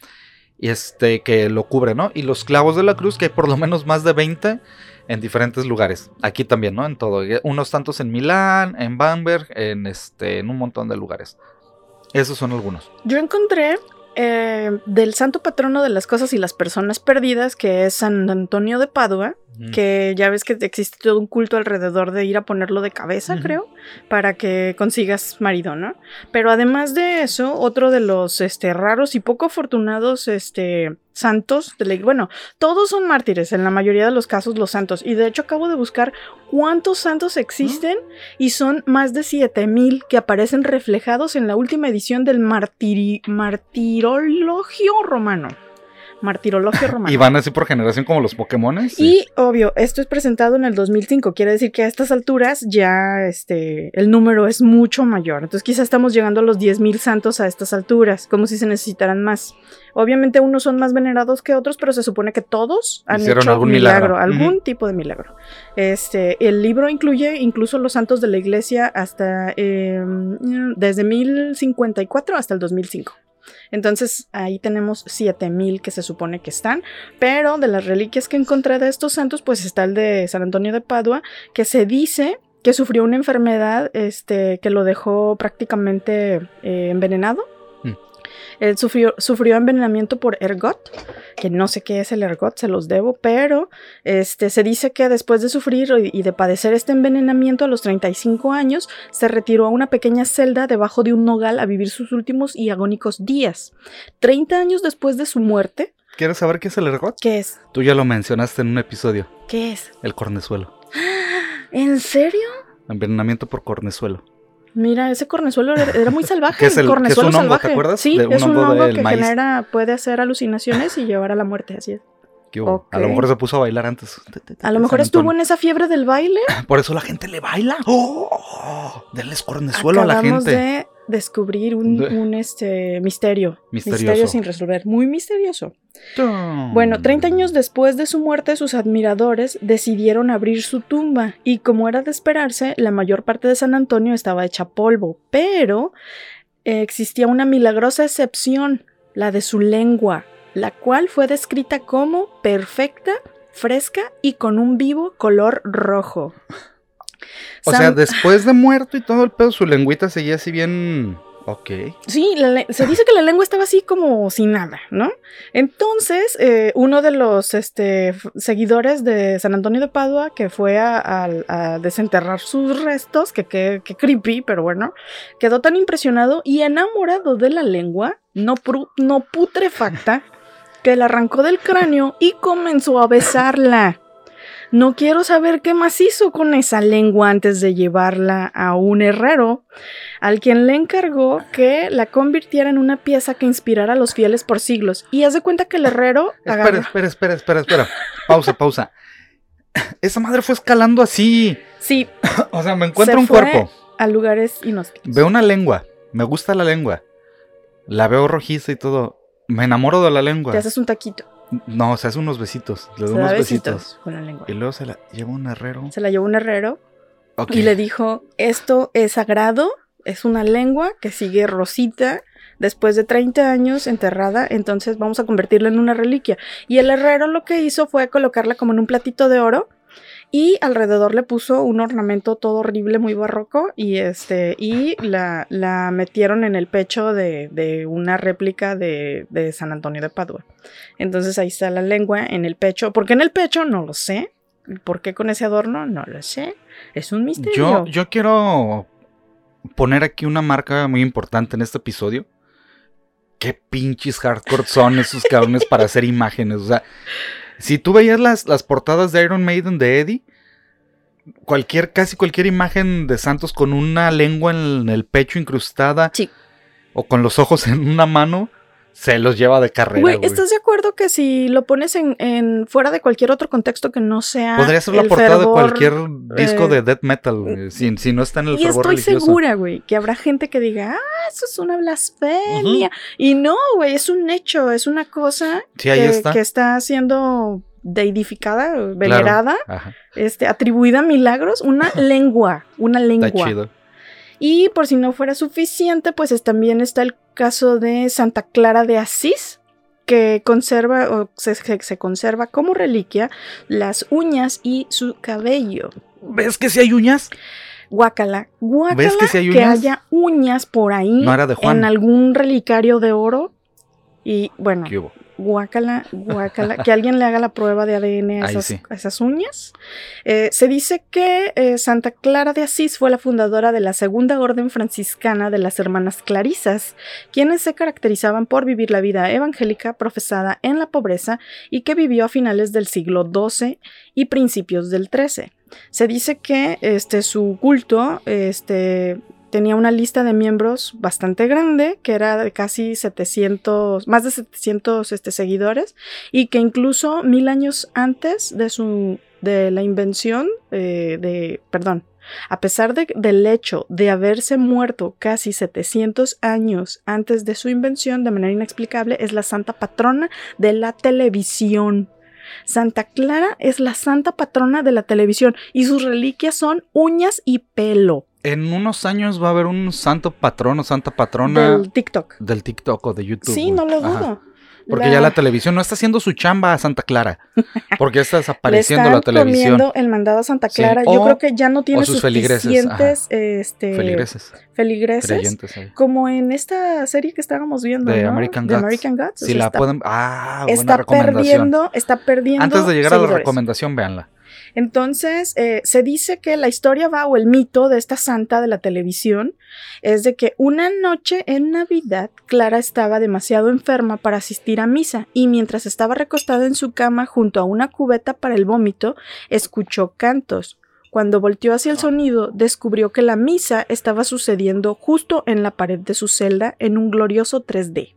y este que lo cubre, ¿no? Y los clavos de la cruz, que hay por lo menos más de 20 en diferentes lugares. Aquí también, ¿no? En todo. Unos tantos en Milán, en Bamberg, en este, en un montón de lugares. Esos son algunos. Yo encontré eh, del santo patrono de las cosas y las personas perdidas, que es San Antonio de Padua, Mm. que ya ves que existe todo un culto alrededor de ir a ponerlo de cabeza, creo, para que consigas marido, ¿no? Pero además de eso, otro de los este, raros y poco afortunados este, santos, de la- bueno, todos son mártires, en la mayoría de los casos los santos, y de hecho acabo de buscar cuántos santos existen y son más de 7000 que aparecen reflejados en la última edición del martiri- martirologio romano. Martirologio <laughs> romano. Y van así por generación como los Pokémones. Y obvio, esto es presentado en el 2005, quiere decir que a estas alturas ya este, el número es mucho mayor. Entonces quizá estamos llegando a los 10.000 santos a estas alturas, como si se necesitaran más. Obviamente unos son más venerados que otros, pero se supone que todos han Hicieron hecho algún milagro, milagro. algún tipo de milagro. Este, el libro incluye incluso los santos de la iglesia hasta eh, desde 1054 hasta el 2005. Entonces ahí tenemos 7000 que se supone que están, pero de las reliquias que encontré de estos santos, pues está el de San Antonio de Padua, que se dice que sufrió una enfermedad este, que lo dejó prácticamente eh, envenenado. Él sufrió, sufrió envenenamiento por ergot, que no sé qué es el ergot, se los debo, pero este, se dice que después de sufrir y de padecer este envenenamiento a los 35 años, se retiró a una pequeña celda debajo de un nogal a vivir sus últimos y agónicos días. 30 años después de su muerte, ¿Quieres saber qué es el ergot? ¿qué es? Tú ya lo mencionaste en un episodio. ¿Qué es? El cornezuelo. ¿En serio? Envenenamiento por cornezuelo. Mira, ese cornezuelo era, era muy <laughs> salvaje. ¿Qué es el- cornezuelo es un hongo, te salvaje. acuerdas? Sí, De un es un hongo que maíz. genera, puede hacer alucinaciones y llevar a la muerte, así es. A lo mejor se puso a bailar antes. A lo mejor estuvo en esa fiebre del baile. <laughs> Por eso la gente le baila. ¡Oh! Denles cornezuelo a la gente. de descubrir un, este, misterio. Misterioso. Misterio sin resolver. Muy misterioso. Tum. Bueno, 30 años después de su muerte, sus admiradores decidieron abrir su tumba y como era de esperarse, la mayor parte de San Antonio estaba hecha polvo, pero eh, existía una milagrosa excepción, la de su lengua, la cual fue descrita como perfecta, fresca y con un vivo color rojo. O sea, después de muerto y todo el pedo, su lengüita seguía así bien. Ok. Sí, la se dice que la lengua estaba así como sin nada, ¿no? Entonces, eh, uno de los este, seguidores de San Antonio de Padua, que fue a, a- a desenterrar sus restos, que que creepy, pero bueno, quedó tan impresionado y enamorado de la lengua, no, pru- no putrefacta, que la arrancó del cráneo y comenzó a besarla. No quiero saber qué más hizo con esa lengua antes de llevarla a un herrero, al quien le encargó que la convirtiera en una pieza que inspirara a los fieles por siglos. Y haz de cuenta que el herrero Espera, agarra- espera, espera, espera, espera. Pausa, pausa. Esa madre fue escalando así. Sí, <laughs> O sea, me encuentro Se un fue. cuerpo. a lugares inhóspitos. Veo una lengua. Me gusta la lengua. La veo rojiza y todo. Me enamoro de la lengua. Te haces un taquito. No, se hace unos besitos. Le da unos besitos, besitos. con la lengua. Y luego se la lleva un herrero. Se la llevó un herrero y le dijo, esto es sagrado, es una lengua que sigue rosita. Después de 30 años enterrada, entonces vamos a convertirla en una reliquia. Y el herrero lo que hizo fue colocarla como en un platito de oro y alrededor le puso un ornamento todo horrible, muy barroco, y este, y la, la metieron en el pecho de, de una réplica de, de San Antonio de Padua. Entonces ahí está la lengua en el pecho. ¿Por qué en el pecho? No lo sé. ¿Por qué con ese adorno? No lo sé. Es un misterio. Yo, yo quiero poner aquí una marca muy importante en este episodio. Qué pinches hardcore son esos cabrones para hacer imágenes. O sea, si tú veías las, las portadas de Iron Maiden de Eddie, cualquier, casi cualquier imagen de Santos con una lengua en el pecho incrustada Sí. o con los ojos en una mano, se los lleva de carrera. Güey. ¿estás de acuerdo que si lo pones en, en fuera de cualquier otro contexto que no sea. Podría ser la el portada de cualquier disco eh, de death metal, güey, si, si no está en el Y fervor estoy religioso. segura, güey, que habrá gente que diga, ah, eso es una blasfemia. Y no, güey, es un hecho, es una cosa Sí, que, está. que está siendo deidificada, venerada, este, atribuida a milagros, una lengua, una lengua. está chido. Y por si no fuera suficiente, pues es- también está el caso de Santa Clara de Asís, que conserva o se, se- se conserva como reliquia las uñas y su cabello. ¿Ves que si hay uñas? Guácala, guácala ¿Ves que hay uñas? haya uñas por ahí No era de Juan. en algún relicario de oro. Y bueno, ¿Qué hubo? Guácala, guácala, que alguien le haga la prueba de ADN a Ahí esas, sí. a esas uñas. Eh, se dice que eh, Santa Clara de Asís fue la fundadora de la segunda orden franciscana de las hermanas Clarisas, quienes se caracterizaban por vivir la vida evangélica profesada en la pobreza y que vivió a finales del siglo XII y principios del XIII. Se dice que este, su culto este, tenía una lista de miembros bastante grande, que era de casi 700, más de 700 este, seguidores, y que incluso mil años antes de, su, de la invención eh, de, perdón, a pesar de- del hecho de haberse muerto casi 700 años antes de su invención de manera inexplicable, es la santa patrona de la televisión. Santa Clara es la santa patrona de la televisión y sus reliquias son uñas y pelo En unos años va a haber un santo patrón o santa patrona del, del TikTok. TikTok o de YouTube. Sí, no lo Ajá. dudo. Porque ya la televisión no está haciendo su chamba a Santa Clara. <laughs> Porque ya está desapareciendo le la están televisión. comiendo el mandado a Santa Sí, Clara. o- Yo creo que ya no tiene sus feligreses, suficientes este, Feligreses, feligreses, creyentes como en esta serie que estábamos viendo, De ¿no? American Gods. American Gods. o Si sea, la está, pueden. Ah, buena está recomendación. perdiendo, está perdiendo. Antes de llegar a la recomendación, véanla. Entonces, eh, se dice que la historia va, o el mito de esta santa de la televisión, es de que una noche en Navidad, Clara estaba demasiado enferma para asistir a misa y mientras estaba recostada en su cama junto a una cubeta para el vómito, escuchó cantos. Cuando volteó hacia el sonido, descubrió que la misa estaba sucediendo justo en la pared de su celda en un glorioso 3D.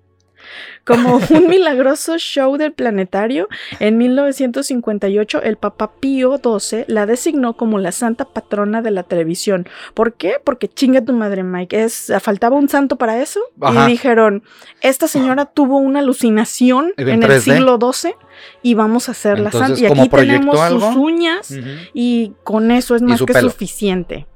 Como <laughs> un milagroso show del planetario, en 1958 el Papa Pío XII la designó como la santa patrona de la televisión. ¿Por qué? Porque chinga tu madre, Mike. Es, faltaba un santo para eso. Ajá. Y dijeron, esta señora tuvo una alucinación En en el 3D. siglo XII y vamos a hacer la santa. Y aquí tenemos sus uñas y con eso es más que pelo. suficiente.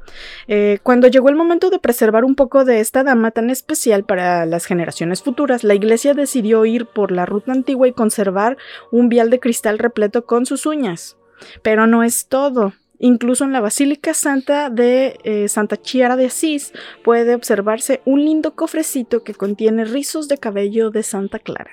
Eh, cuando llegó el momento de preservar un poco de esta dama tan especial para las generaciones futuras, la iglesia decidió ir por la ruta antigua y conservar un vial de cristal repleto con sus uñas. Pero no es todo. Incluso en la Basílica Santa de eh, Santa Chiara de Asís puede observarse un lindo cofrecito que contiene rizos de cabello de Santa Clara.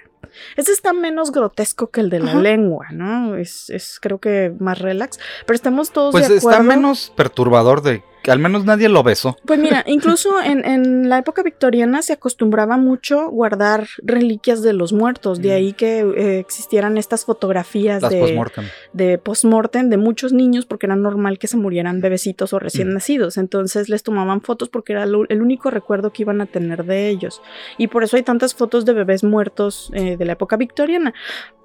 Este está menos grotesco que el de la Ajá. lengua, ¿no? Es, es creo que más relax. Pero estamos todos Pues de acuerdo. está menos perturbador de que al menos nadie lo besó. Pues mira, incluso <laughs> en, en la época victoriana se acostumbraba mucho guardar reliquias de los muertos, de Mm. ahí que eh, existieran estas fotografías Las de, postmortem. de postmortem de muchos niños porque era normal que se murieran bebecitos o recién Mm. nacidos, entonces les tomaban fotos porque era lo- el único recuerdo que iban a tener de ellos. Y por eso hay tantas fotos de bebés muertos eh, de la época victoriana.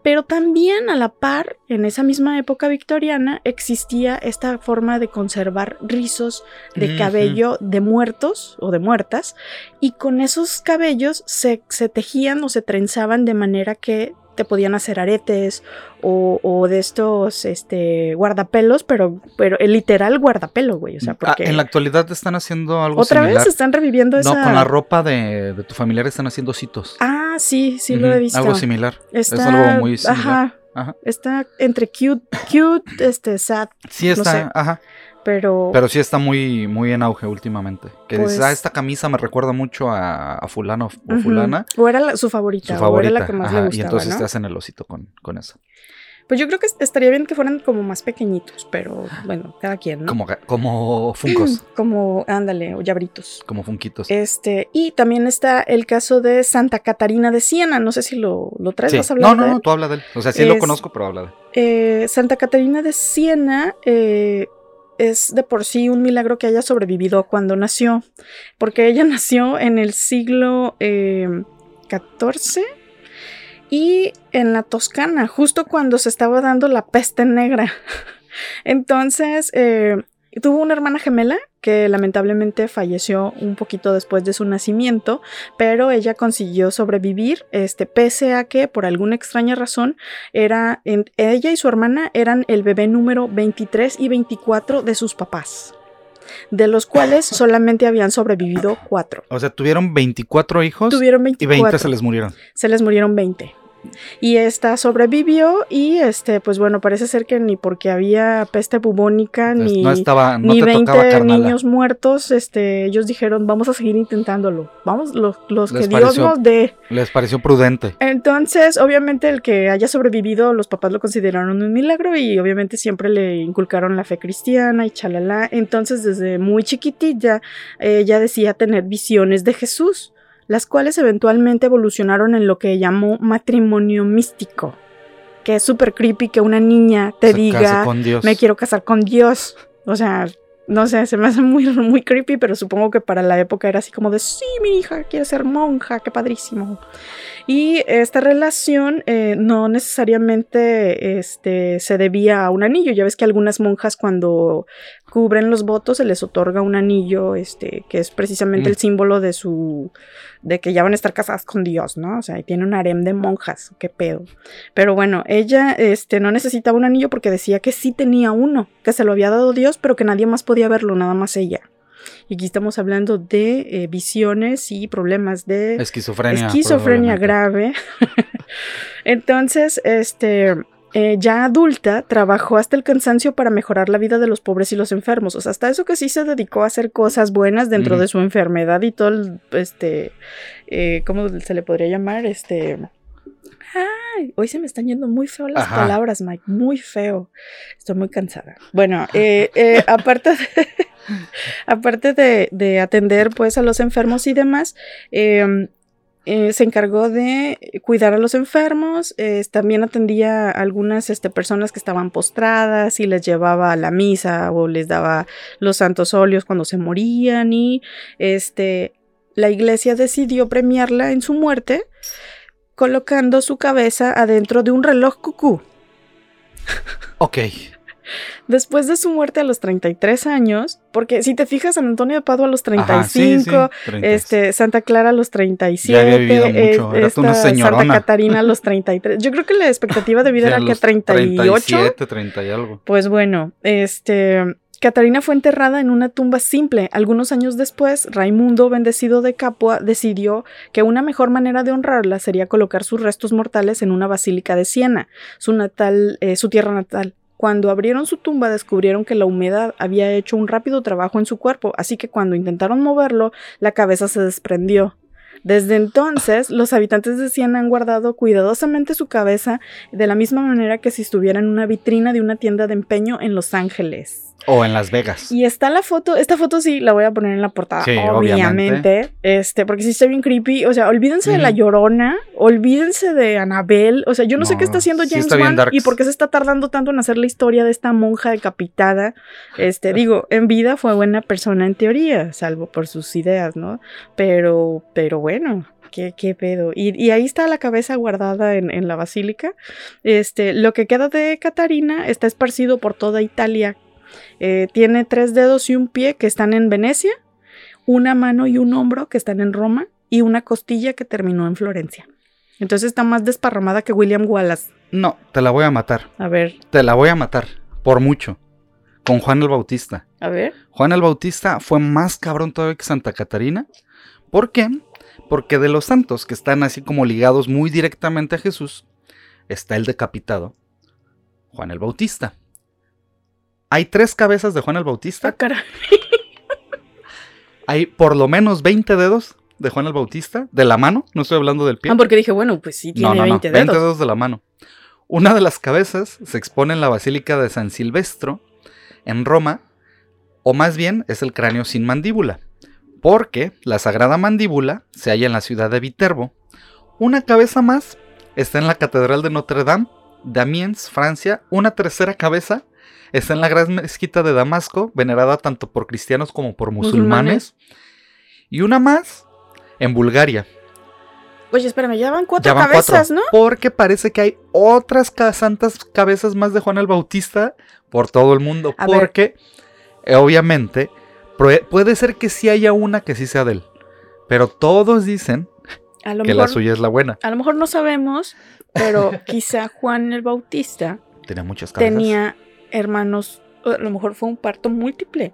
Pero también a la par, en esa misma época victoriana, existía esta forma de conservar rizos de cabello de muertos o de muertas, y con esos cabellos se, se tejían o se trenzaban de manera que te podían hacer aretes o, o de estos este, guardapelos, pero, pero el literal guardapelo, güey. O sea, Ah, porque en la actualidad están haciendo algo otra similar. vez están reviviendo esa. No, con la ropa de, de tu familiar están haciendo citos. Ah, sí, sí lo he visto. Algo similar. Está, es algo muy similar. Ajá, Ajá. está entre cute, cute, este, sad, Sí está, sé. ajá. pero, Pero sí está muy, muy en auge últimamente. Que dices, Pues- ah, esta camisa me recuerda mucho a, a fulano o fulana. O era la- su favorita, Su favorita. o era la que más ajá, le gustaba, y entonces ¿no? te hacen el osito con, con eso. Pues yo creo que estaría bien que fueran como más pequeñitos, pero bueno, cada quien, ¿no? Como, como <clears throat> funcos, Como, ándale, o llabritos. como funquitos. Este, y también está el caso de Santa Catarina de Siena, no sé si lo, lo traes, Sí. vas a hablar No, no, de no, él? tú habla de él. O sea, sí lo conozco, pero habla de él. Eh, Santa Catarina de Siena eh, es de por sí un milagro que haya sobrevivido cuando nació, porque ella <laughs> nació en el siglo eh, XIV y en la Toscana, justo cuando se estaba dando la peste negra. <laughs> Entonces, eh, tuvo una hermana gemela que lamentablemente falleció un poquito después de su nacimiento, pero ella consiguió sobrevivir, este, pese a que por alguna extraña razón era en- ella y su hermana eran el bebé número 23 y 24 de sus papás, de los cuales <laughs> solamente habían sobrevivido cuatro. O sea, tuvieron 24 hijos Tuvieron y 24. 20 se les murieron. se les murieron 20. Y esta sobrevivió y este, pues bueno, parece ser que ni porque había peste bubónica Entonces, ni, no estaba, no ni te 20 tocaba carnala. niños muertos, este, ellos dijeron, vamos a seguir intentándolo. Vamos, los, los que Dios nos dé. Les pareció prudente. Entonces, obviamente, el que haya sobrevivido, los papás lo consideraron un milagro y obviamente siempre le inculcaron la fe cristiana y chalala. Entonces, desde muy chiquitilla, ella decía tener visiones de Jesús, las cuales eventualmente evolucionaron en lo que llamó matrimonio místico, que es súper creepy que una niña te Se diga, me quiero casar con Dios. O sea, no sé, se me hace muy, <laughs> muy creepy, pero supongo que para la época era así como de, sí, mi hija quiere ser monja, qué padrísimo. Y esta relación eh, no necesariamente este, se debía a un anillo. Ya ves que algunas monjas cuando cubren los votos se les otorga un anillo, este, que es precisamente Mm. el símbolo de su, de que ya van a estar casadas con Dios, ¿no? O sea, y tiene un harem de monjas, qué pedo. Pero bueno, ella este, no necesitaba un anillo porque decía que sí tenía uno, que se lo había dado Dios, pero que nadie más podía verlo, nada más ella. Y aquí estamos hablando de eh, visiones y problemas de Esquizofrenia. esquizofrenia grave. <laughs> Entonces, este, eh, ya adulta, trabajó hasta el cansancio para mejorar la vida de los pobres y los enfermos. O sea, hasta eso que sí se dedicó a hacer cosas buenas dentro de su enfermedad y todo, el, este, eh, ¿cómo se le podría llamar? Este... Ay, hoy se me están yendo muy feo las Ajá. palabras, Mike, muy feo. Estoy muy cansada. Bueno, <laughs> eh, eh, aparte de, <laughs> aparte de, de atender pues a los enfermos y demás, eh, eh, se encargó de cuidar a los enfermos, también atendía a algunas este, personas que estaban postradas y les llevaba a la misa o les daba los santos óleos cuando se morían y este, la iglesia decidió premiarla en su muerte colocando su cabeza adentro de un reloj cucú. Ok. Después de su muerte a los 33 años, porque si te fijas, San Antonio de Padua a los 35, Ajá, sí, sí, 30. este, Santa Clara a los 37, Ya había vivido mucho, era esta una Santa. Catarina a los 33. Yo creo que la expectativa de vida Ya era que los 38. 37, 30 y algo. Pues bueno, este, Catarina fue enterrada en una tumba simple. Algunos años después, Raimundo, bendecido de Capua, decidió que una mejor manera de honrarla sería colocar sus restos mortales en una basílica de Siena, su natal, eh, su tierra natal. Cuando abrieron su tumba descubrieron que la humedad había hecho un rápido trabajo en su cuerpo, así que cuando intentaron moverlo, la cabeza se desprendió. Desde entonces, los habitantes de Siena han guardado cuidadosamente su cabeza de la misma manera que si estuviera en una vitrina de una tienda de empeño en Los Ángeles. O en Las Vegas. Y está la foto, esta foto sí la voy a poner en la portada, Sí, obviamente. obviamente. Este, porque sí está bien creepy. O sea, olvídense de la llorona, olvídense de Anabel. O sea, yo no, sé qué está haciendo sí James bien Wan y por qué se está tardando tanto en hacer la historia de esta monja decapitada. Este, <laughs> digo, en vida fue buena persona en teoría, salvo por sus ideas, ¿no? Pero, pero bueno. ¿Qué, qué pedo? Y, y ahí está la cabeza guardada en, en la basílica. Este, lo que queda de Catarina está esparcido por toda Italia. Eh, tiene tres dedos y un pie que están en Venecia, una mano y un hombro que están en Roma y una costilla que terminó en Florencia. Entonces está más desparramada que William Wallace. No, te la voy a matar. A ver, Te la voy a matar. Por mucho. Con Juan el Bautista. a ver. Juan el Bautista fue más cabrón todavía que Santa Catarina. ¿Por qué? Porque de los santos que están así como ligados muy directamente a Jesús, está el decapitado, Juan el Bautista. Hay tres cabezas de Juan el Ah, Bautista. caray. Hay por lo menos 20 dedos de Juan el Bautista, de la mano, no estoy hablando del pie. Ah, porque dije, bueno, pues sí, tiene no, no, no, 20 20 dedos. dedos de la mano. Una de las cabezas se expone en la Basílica de San Silvestro, en Roma, o más bien es el cráneo sin mandíbula, porque la sagrada mandíbula se halla en la ciudad de Viterbo. Una cabeza más está en la Catedral de Notre Dame, de Amiens, Francia. Una tercera cabeza está en la Gran Mezquita de Damasco, venerada tanto por cristianos como por musulmanes. Y una más en Bulgaria. Oye, espérame, ya van cuatro Ya van cabezas, cuatro, ¿no? Porque parece que hay otras ca- santas cabezas más de Juan el Bautista por todo el mundo. A porque, eh, obviamente, puede ser que sí haya una que sí sea de él. Pero todos dicen A lo que mejor, la suya es la buena. a lo mejor no sabemos, pero <laughs> quizá Juan el Bautista Tenía muchas cabezas. tenía hermanos, a lo mejor fue un parto múltiple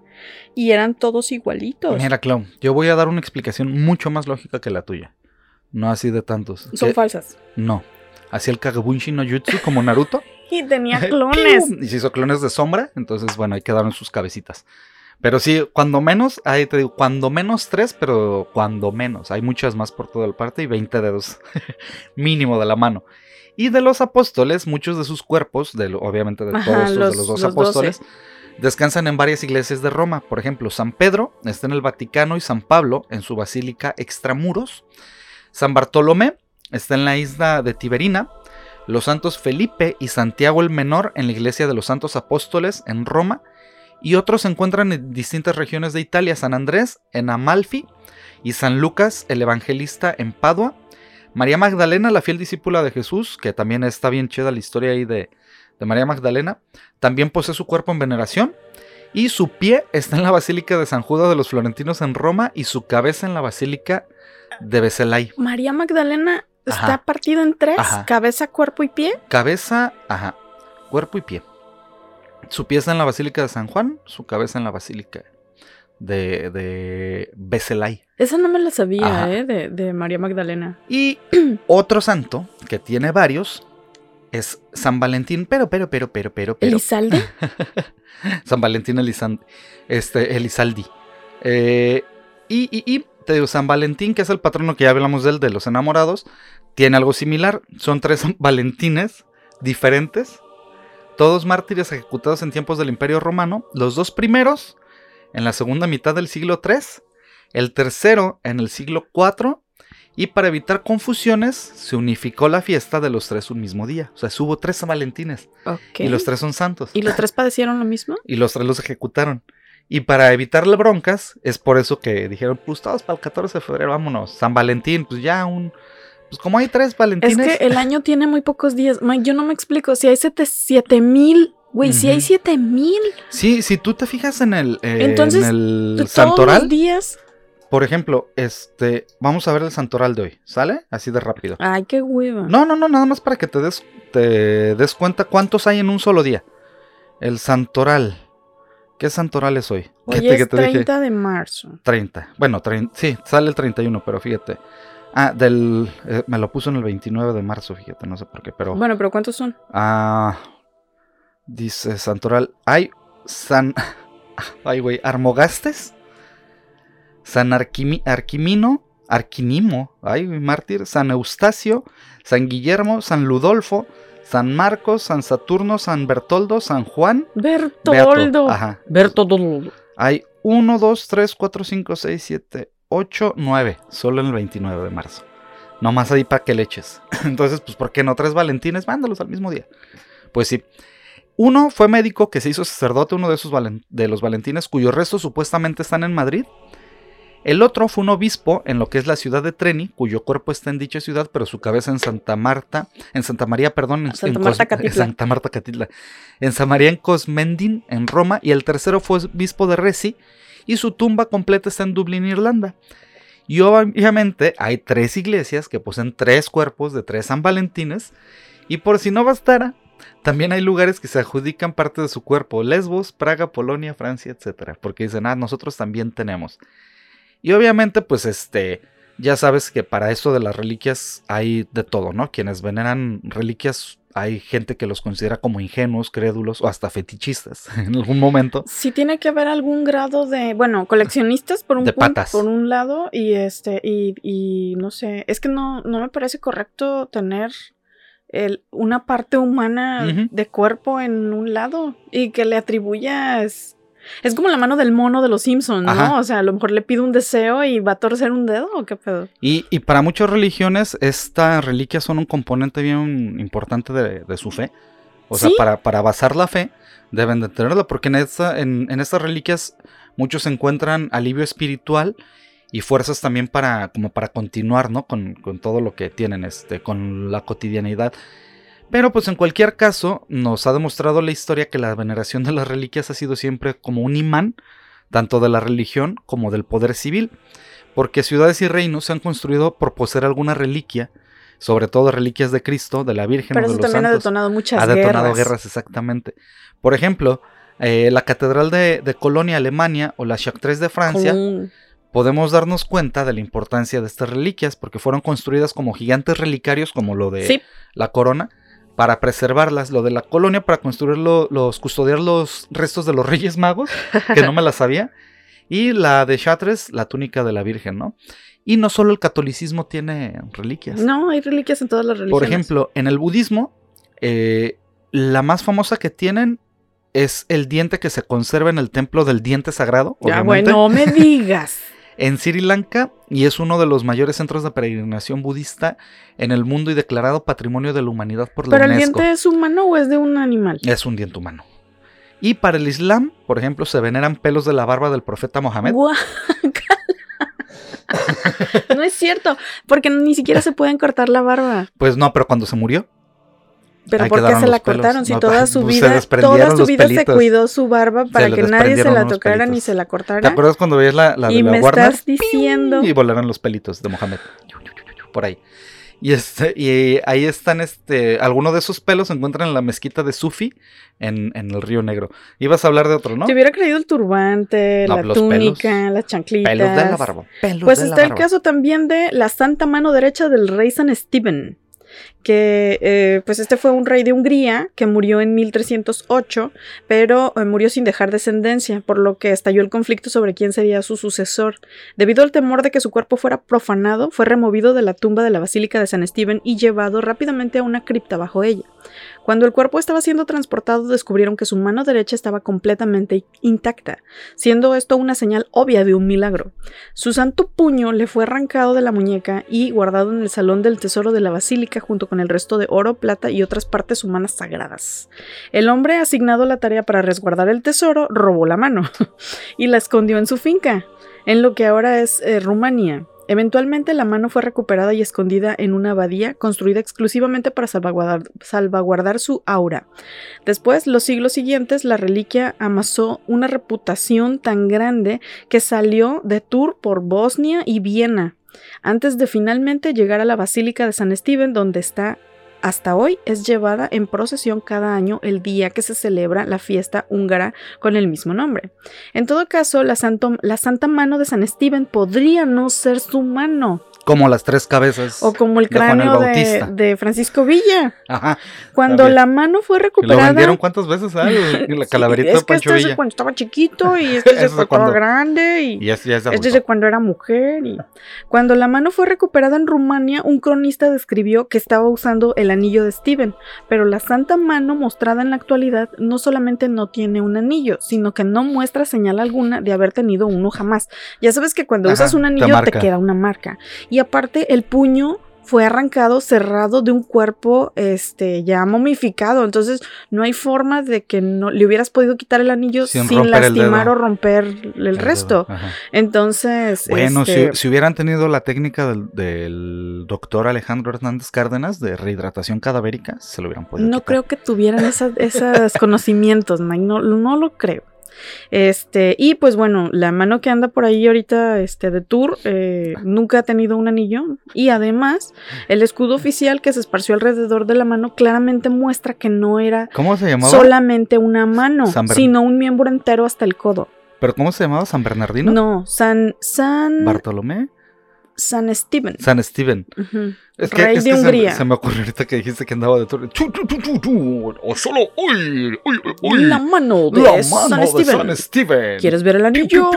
y eran todos igualitos. Mira, Clown, yo voy a dar una explicación mucho más lógica que la tuya. No así de tantos. Son falsas. no. Así el Kagabunshi no Jutsu como Naruto. <laughs> Y tenía clones. Y se hizo clones de sombra, entonces bueno, ahí quedaron sus cabecitas. Pero sí, cuando menos, ahí te digo, cuando menos tres, pero cuando menos. Hay muchas más por toda el parte y 20 dedos <laughs> mínimo de la mano. Y de los apóstoles, muchos de sus cuerpos, de, obviamente de Ajá, todos estos, los- de los dos los apóstoles, descansan en varias iglesias de Roma. Por ejemplo, San Pedro está en el Vaticano y San Pablo en su basílica extramuros. San Bartolomé está en la isla de Tiberina. Los santos Felipe y Santiago el Menor en la iglesia de los Santos Apóstoles en Roma. Y otros se encuentran en distintas regiones de Italia. San Andrés en Amalfi y San Lucas el Evangelista en Padua. María Magdalena, la fiel discípula de Jesús, que también está bien chida la historia ahí de, de María Magdalena, también posee su cuerpo en veneración. Y su pie está en la Basílica de San Judas de los Florentinos en Roma y su cabeza en la Basílica de Becelay. María Magdalena está partida en tres, Ajá. cabeza, cuerpo y pie. Cabeza, ajá, cuerpo y pie. Su pie está en la Basílica de San Juan, su cabeza en la Basílica de, de Becelay. Esa no me la sabía, Ajá. ¿eh? De, de María Magdalena. Y <clears throat> otro santo que tiene varios es San Valentín, pero, pero, pero, pero, pero, pero. ¿Elizalde? <laughs> San Valentín Elizan- este, Elizaldi. Eh, y, y, y te digo, San Valentín, que es el patrono que ya hablamos de él, de los enamorados, tiene algo similar. Son tres <laughs> Valentines diferentes, todos mártires ejecutados en tiempos del Imperio Romano. Los dos primeros en la segunda mitad del siglo III, el tercero en el siglo IV Y para evitar confusiones, se unificó la fiesta de los tres un mismo día. O sea, hubo tres San Valentines. Y los tres son santos. ¿Y los tres padecieron lo mismo? <laughs> Y los tres los ejecutaron. Y para evitarle broncas, es por eso que dijeron, pues todos para el 14 de febrero, vámonos. San Valentín, pues ya un... Pues como hay tres Es Valentines... que el año tiene muy pocos días. Yo no me explico. Si hay siete, siete mil, güey, si hay Ujú. siete mil, Sí, si tú te fijas en el, eh, Entonces, en el todos santoral, los días. por ejemplo, este, vamos a ver el santoral de hoy, ¿sale? Así de rápido. Ay, qué hueva. No, no, no, nada más para que te des, te des cuenta cuántos hay en un solo día. El santoral. ¿Qué santoral es hoy? Hoy ¿Qué te- es te dije? 30 de marzo. 30. Bueno, trein- sí, sale el 31, pero fíjate. Ah, del. eh, me lo puso en el 29 de marzo, fíjate, no sé por qué, pero. Bueno, pero ¿cuántos son? Ah. Dice Santoral. Hay San. <laughs> Ay, güey. Armogastes. San Arquimi- Arquimino. Arquinimo. Ay, mártir. San Eustacio. San Guillermo. San Ludolfo. San Marcos. San Saturno. San Bertoldo. San Juan. Beato. Bertoldo. Ajá. Bertoldo. Hay 1, 2, 3, 4, 5, 6, 7, 8, 9. Solo en el 29 de marzo. Nomás ahí para que le eches. <laughs> Entonces, pues, ¿por qué no tres Valentines? Mándalos al mismo día. Pues sí. Uno fue médico que se hizo sacerdote, uno de esos de los Valentines, cuyos restos supuestamente están en Madrid. El otro fue un obispo en lo que es la ciudad de Treni, cuyo cuerpo está en dicha ciudad, pero su cabeza en Santa Marta, en Santa María, perdón, en, Santa en Marta, Cos- Catitla. Santa Marta Catitla, en San María en Cosmendin, en Roma, y el tercero fue obispo de Resi, y su tumba completa está en Dublín, Irlanda. Y obviamente hay tres iglesias que poseen tres cuerpos de tres San Valentines, y por si no bastara, también hay lugares que se adjudican parte de su cuerpo, Lesbos, Praga, Polonia, Francia, etcétera, porque dicen, ah, nosotros también tenemos. Y obviamente, pues este, ya sabes que para esto de las reliquias hay de todo, ¿no? Quienes veneran reliquias, hay gente que los considera como ingenuos, crédulos o hasta fetichistas <laughs> en algún momento. Sí tiene que haber algún grado de, bueno, coleccionistas por un De punto, patas. por un lado y este y, y no sé, es que no no me parece correcto tener el, una parte humana de cuerpo en un lado y que le atribuyas es como la mano del mono de los Simpsons, ¿no? Ajá. O sea, a lo mejor le pido un deseo y va a torcer un dedo o qué pedo. Y, y para muchas religiones, estas reliquias son un componente bien importante de, de su fe. O sea, para, para basar la fe, deben de tenerla, porque en, esta, en, en estas reliquias muchos encuentran alivio espiritual y fuerzas también para, como para continuar, ¿no? Con, con todo lo que tienen, este, con la cotidianidad. Pero pues en cualquier caso, nos ha demostrado la historia que la veneración de las reliquias ha sido siempre como un imán, tanto de la religión como del poder civil porque ciudades y reinos se han construido por poseer alguna reliquia, sobre todo reliquias de Cristo, de la Virgen Pero o de eso los también ha detonado muchas ha detonado guerras. guerras. exactamente. Por ejemplo, eh, la Catedral de, de Colonia, Alemania, o la Chartres de Francia, podemos darnos cuenta de la importancia de estas reliquias, porque fueron construidas como gigantes relicarios, como lo de Sí, la corona, para preservarlas. Lo de la colonia, para construir lo- los, custodiar los restos de los <laughs> Reyes Magos, que no me la sabía. Y la de Chartres, la túnica de la Virgen, ¿no? Y no solo el catolicismo tiene reliquias. no, hay reliquias en todas las religiones. Por ejemplo, en el budismo, eh, la más famosa que tienen es el diente que se conserva en el templo del diente sagrado. Ya, bueno, no me <laughs> digas. En Sri Lanka y es uno de los mayores centros de peregrinación budista en el mundo y declarado Patrimonio de la Humanidad por la ¿Pero el UNESCO. diente es humano o es de un animal? Es un diente humano. Y para el Islam, por ejemplo, se veneran pelos de la barba del profeta Mohammed. <laughs> <laughs> No es cierto, porque ni siquiera se pueden cortar la barba. Pues no, pero cuando se murió. Pero ¿por qué se la pelos. cortaron? Si No, toda pues, su vida, toda su vida se cuidó su barba para que nadie se la tocara ni se la ¿Te cortara. acuerdas cuando veías la, la de Y la me Warner? estás diciendo. Y volaron los pelitos de Mohammed. Por ahí. Y, este, y ahí están, este, algunos de esos pelos se encuentran en la mezquita de Sufi en, en el Río Negro. Ibas a hablar de otro, ¿no? Te hubiera creído el turbante, No, la los túnica, las chanclitas. Pelos de la barba. Pelos Pues de la está el caso también de la santa mano derecha del rey San Stephen, que eh, pues este fue un rey de Hungría que murió en 1308, pero eh, murió sin dejar descendencia, por lo que estalló el conflicto sobre quién sería su sucesor. Debido al temor de que su cuerpo fuera profanado, fue removido de la tumba de la Basílica de San Stephen y llevado rápidamente a una cripta bajo ella. Cuando el cuerpo estaba siendo transportado, descubrieron que su mano derecha estaba completamente intacta, siendo esto una señal obvia de un milagro. Su santo puño le fue arrancado de la muñeca y guardado en el salón del tesoro de la basílica junto con el resto de oro, plata y otras partes humanas sagradas. El hombre asignado a la tarea para resguardar el tesoro robó la mano <laughs> y la escondió en su finca, en lo que ahora es eh, Rumanía. Eventualmente la mano fue recuperada y escondida en una abadía construida exclusivamente para salvaguardar, su aura. Después, los siglos siguientes, la reliquia amasó una reputación tan grande que salió de tour por Bosnia y Viena, antes de finalmente llegar a la Basílica de San Esteban, donde está hasta hoy es llevada en procesión cada año el día que se celebra la fiesta húngara con el mismo nombre. En todo caso, la, Santa Mano de San Esteban podría no ser su mano, como las tres cabezas. O como el cráneo de, de, Francisco Villa. Ajá. Cuando la mano fue recuperada. ¿Lo vendieron cuántas veces? Ah, la <laughs> calaverita es que este es cuando estaba chiquito y <laughs> este es cuando grande y, este es de cuando era mujer. Y... Cuando la mano fue recuperada en Rumania, un cronista describió que estaba usando el anillo de Steven, pero la santa mano mostrada en la actualidad no solamente no tiene un anillo, sino que no muestra señal alguna de haber tenido uno jamás. Ya sabes que cuando usas un anillo te, te queda una marca. Y aparte el puño fue arrancado cerrado de un cuerpo este ya momificado, entonces no hay forma de que no le hubieras podido quitar el anillo sin, lastimar o romper el, resto. Entonces, bueno, este si, hubieran tenido la técnica del, doctor Alejandro Hernández Cárdenas de rehidratación cadavérica, se lo hubieran podido. No creo que tuvieran esos <laughs> conocimientos, Mike, no, no lo creo. Este, y pues bueno, la mano que anda por ahí ahorita este, de tour eh, nunca ha tenido un anillo. Y además, el escudo oficial que se esparció alrededor de la mano claramente muestra que no era solamente una mano, sino un miembro entero hasta el codo. ¿Pero cómo se llamaba? ¿San Bernardino? No, San. San. ¿Bartolomé? San Steven. San Steven. Es que, Rey de Hungría. Se, me ocurrió ahorita que dijiste que andaba de torre. o solo hoy, hoy, hoy. La mano de, La San, mano Steven. de San Steven. ¿Quieres ver el anillo?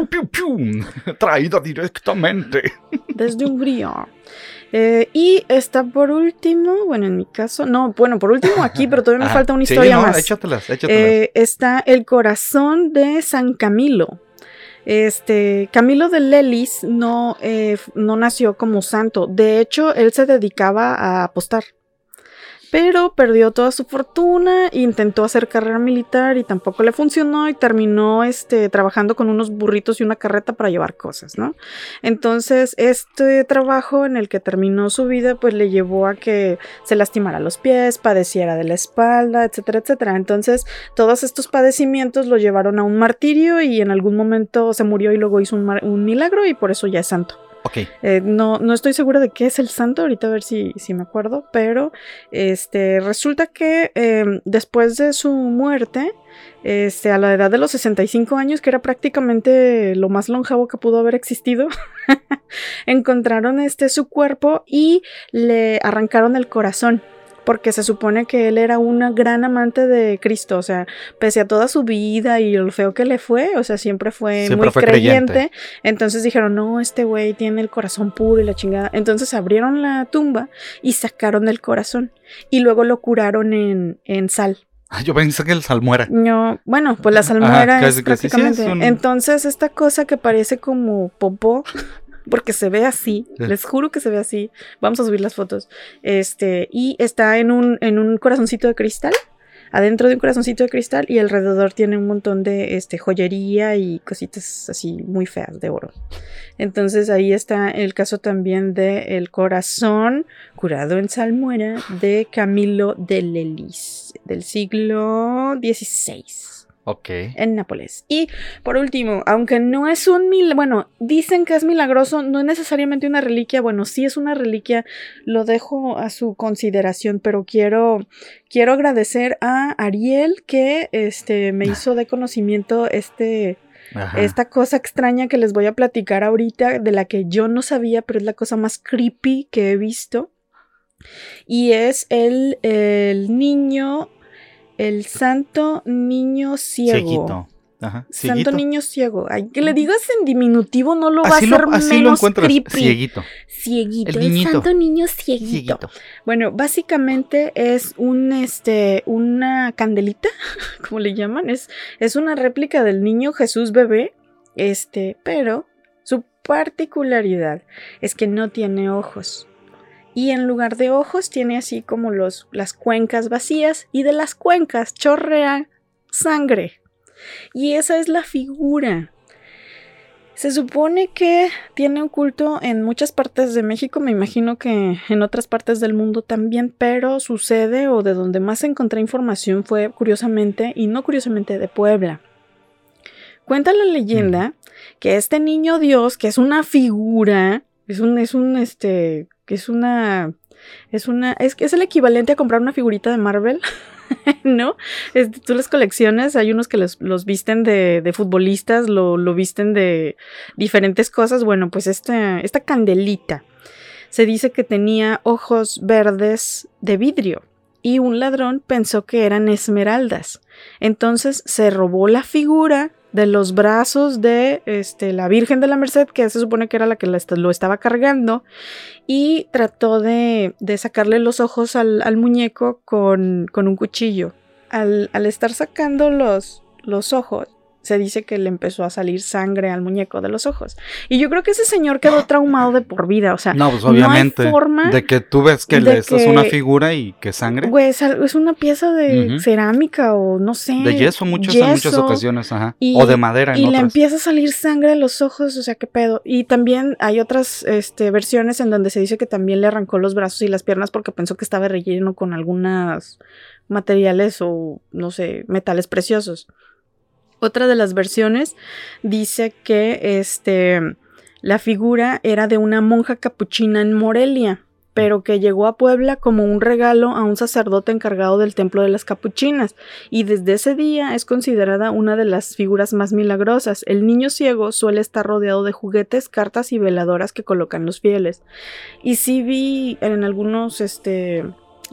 <laughs> Traída directamente. <laughs> Desde Hungría. Eh, y está por último, bueno, en mi caso, no, bueno, por último aquí, pero todavía me <laughs> Ah, falta una sí, historia no, más. Échatelas, échatelas. Eh, está el corazón de San Camilo. Este, Camilo de Lelis no, eh, no nació como santo. De hecho, él se dedicaba a apostar. Pero perdió toda su fortuna, intentó hacer carrera militar y tampoco le funcionó y terminó este, trabajando con unos burritos y una carreta para llevar cosas, ¿no? Entonces, este trabajo en el que terminó su vida, pues le llevó a que se lastimara los pies, padeciera de la espalda, etcétera, etcétera. Entonces, todos estos padecimientos lo llevaron a un martirio y en algún momento se murió y luego hizo un, un milagro y por eso ya es santo. Eh, no, no estoy segura de qué es el santo, ahorita a ver si, si me acuerdo, pero este, resulta que eh, después de su muerte, este, a la edad de los 65 años, que era prácticamente lo más longevo que pudo haber existido, <laughs> encontraron este, su cuerpo y le arrancaron el corazón. Porque se supone que él era una gran amante de Cristo, o sea, pese a toda su vida y lo feo que le fue, o sea, siempre fue Siempre muy fue creyente. creyente. Entonces dijeron, no, este güey tiene el corazón puro y la chingada. Entonces abrieron la tumba y sacaron el corazón. Y luego lo curaron en, en sal. Ah, Yo pensé que el salmuera. No, bueno, pues la salmuera Ajá, es casi, sí, prácticamente. es un- Entonces, esta cosa que parece como popó, porque se ve así, Sí. les juro que se ve así. Vamos a subir las fotos. Este, y está en un, en un corazoncito de cristal. Adentro de un corazoncito de cristal y alrededor tiene un montón de este, joyería y cositas así muy feas de oro. Entonces ahí está el caso también de el corazón curado en salmuera de Camilo de Lelis del siglo XVI Ok. en Nápoles. Y por último, aunque no es un mil, bueno, dicen que es milagroso, no es necesariamente una reliquia, bueno, sí es una reliquia, lo dejo a su consideración, pero quiero quiero agradecer a Ariel que este me hizo de conocimiento este Ajá. esta cosa extraña que les voy a platicar ahorita, de la que yo no sabía, pero es la cosa más creepy que he visto. Y es el, el niño, el santo niño ciego. Cieguito. Ajá. Santo niño ciego. Ay, que le digas en diminutivo no lo va a hacer lo, así lo menos encuentras. creepy. Cieguito. Cieguito. El santo niño cieguito. Cieguito. Bueno, básicamente es un este una candelita, <laughs> como le llaman, es, es una réplica del niño Jesús bebé, este, pero su particularidad es que no tiene ojos. Y en lugar de ojos tiene así como los, las cuencas vacías y de las cuencas chorrea sangre. Y esa es la figura. Se supone que tiene un culto en muchas partes de México, me imagino que en otras partes del mundo también, pero sucede o de donde más encontré información fue curiosamente, y no curiosamente, de Puebla. Cuenta la leyenda que este niño Dios, que es una figura, es un, es un, este, que es una, es una, es es el equivalente a comprar una figurita de Marvel. <laughs> ¿No? Este, tú las colecciones, hay unos que los, los visten de, de futbolistas, lo, lo, visten de diferentes cosas. Bueno, pues esta, esta candelita se dice que tenía ojos verdes de vidrio y un ladrón pensó que eran esmeraldas. Entonces se robó la figura de los brazos de este, la Virgen de la Merced, que se supone que era la que lo estaba cargando, y trató de, de sacarle los ojos al, al muñeco con, con, un cuchillo. Al, al estar sacando los, los ojos, se dice que le empezó a salir sangre al muñeco de los ojos. Y yo creo que ese señor quedó traumado de por vida. O sea, no, pues obviamente. No hay forma de que tú ves que le estás una figura y que sangre. Güey, es, es, una pieza de uh -huh. cerámica o no sé. De yeso, muchas, yeso, en muchas ocasiones, ajá. Y, o de madera. En y otras. le empieza a salir sangre a los ojos, o sea, qué pedo. Y también hay otras este, versiones en donde se dice que también le arrancó los brazos y las piernas porque pensó que estaba relleno con algunas materiales o, no sé, metales preciosos. Otra de las versiones dice que este, la figura era de una monja capuchina en Morelia, pero que llegó a Puebla como un regalo a un sacerdote encargado del templo de las capuchinas, y desde ese día es considerada una de las figuras más milagrosas. El niño ciego suele estar rodeado de juguetes, cartas y veladoras que colocan los fieles. Y sí vi en algunos este,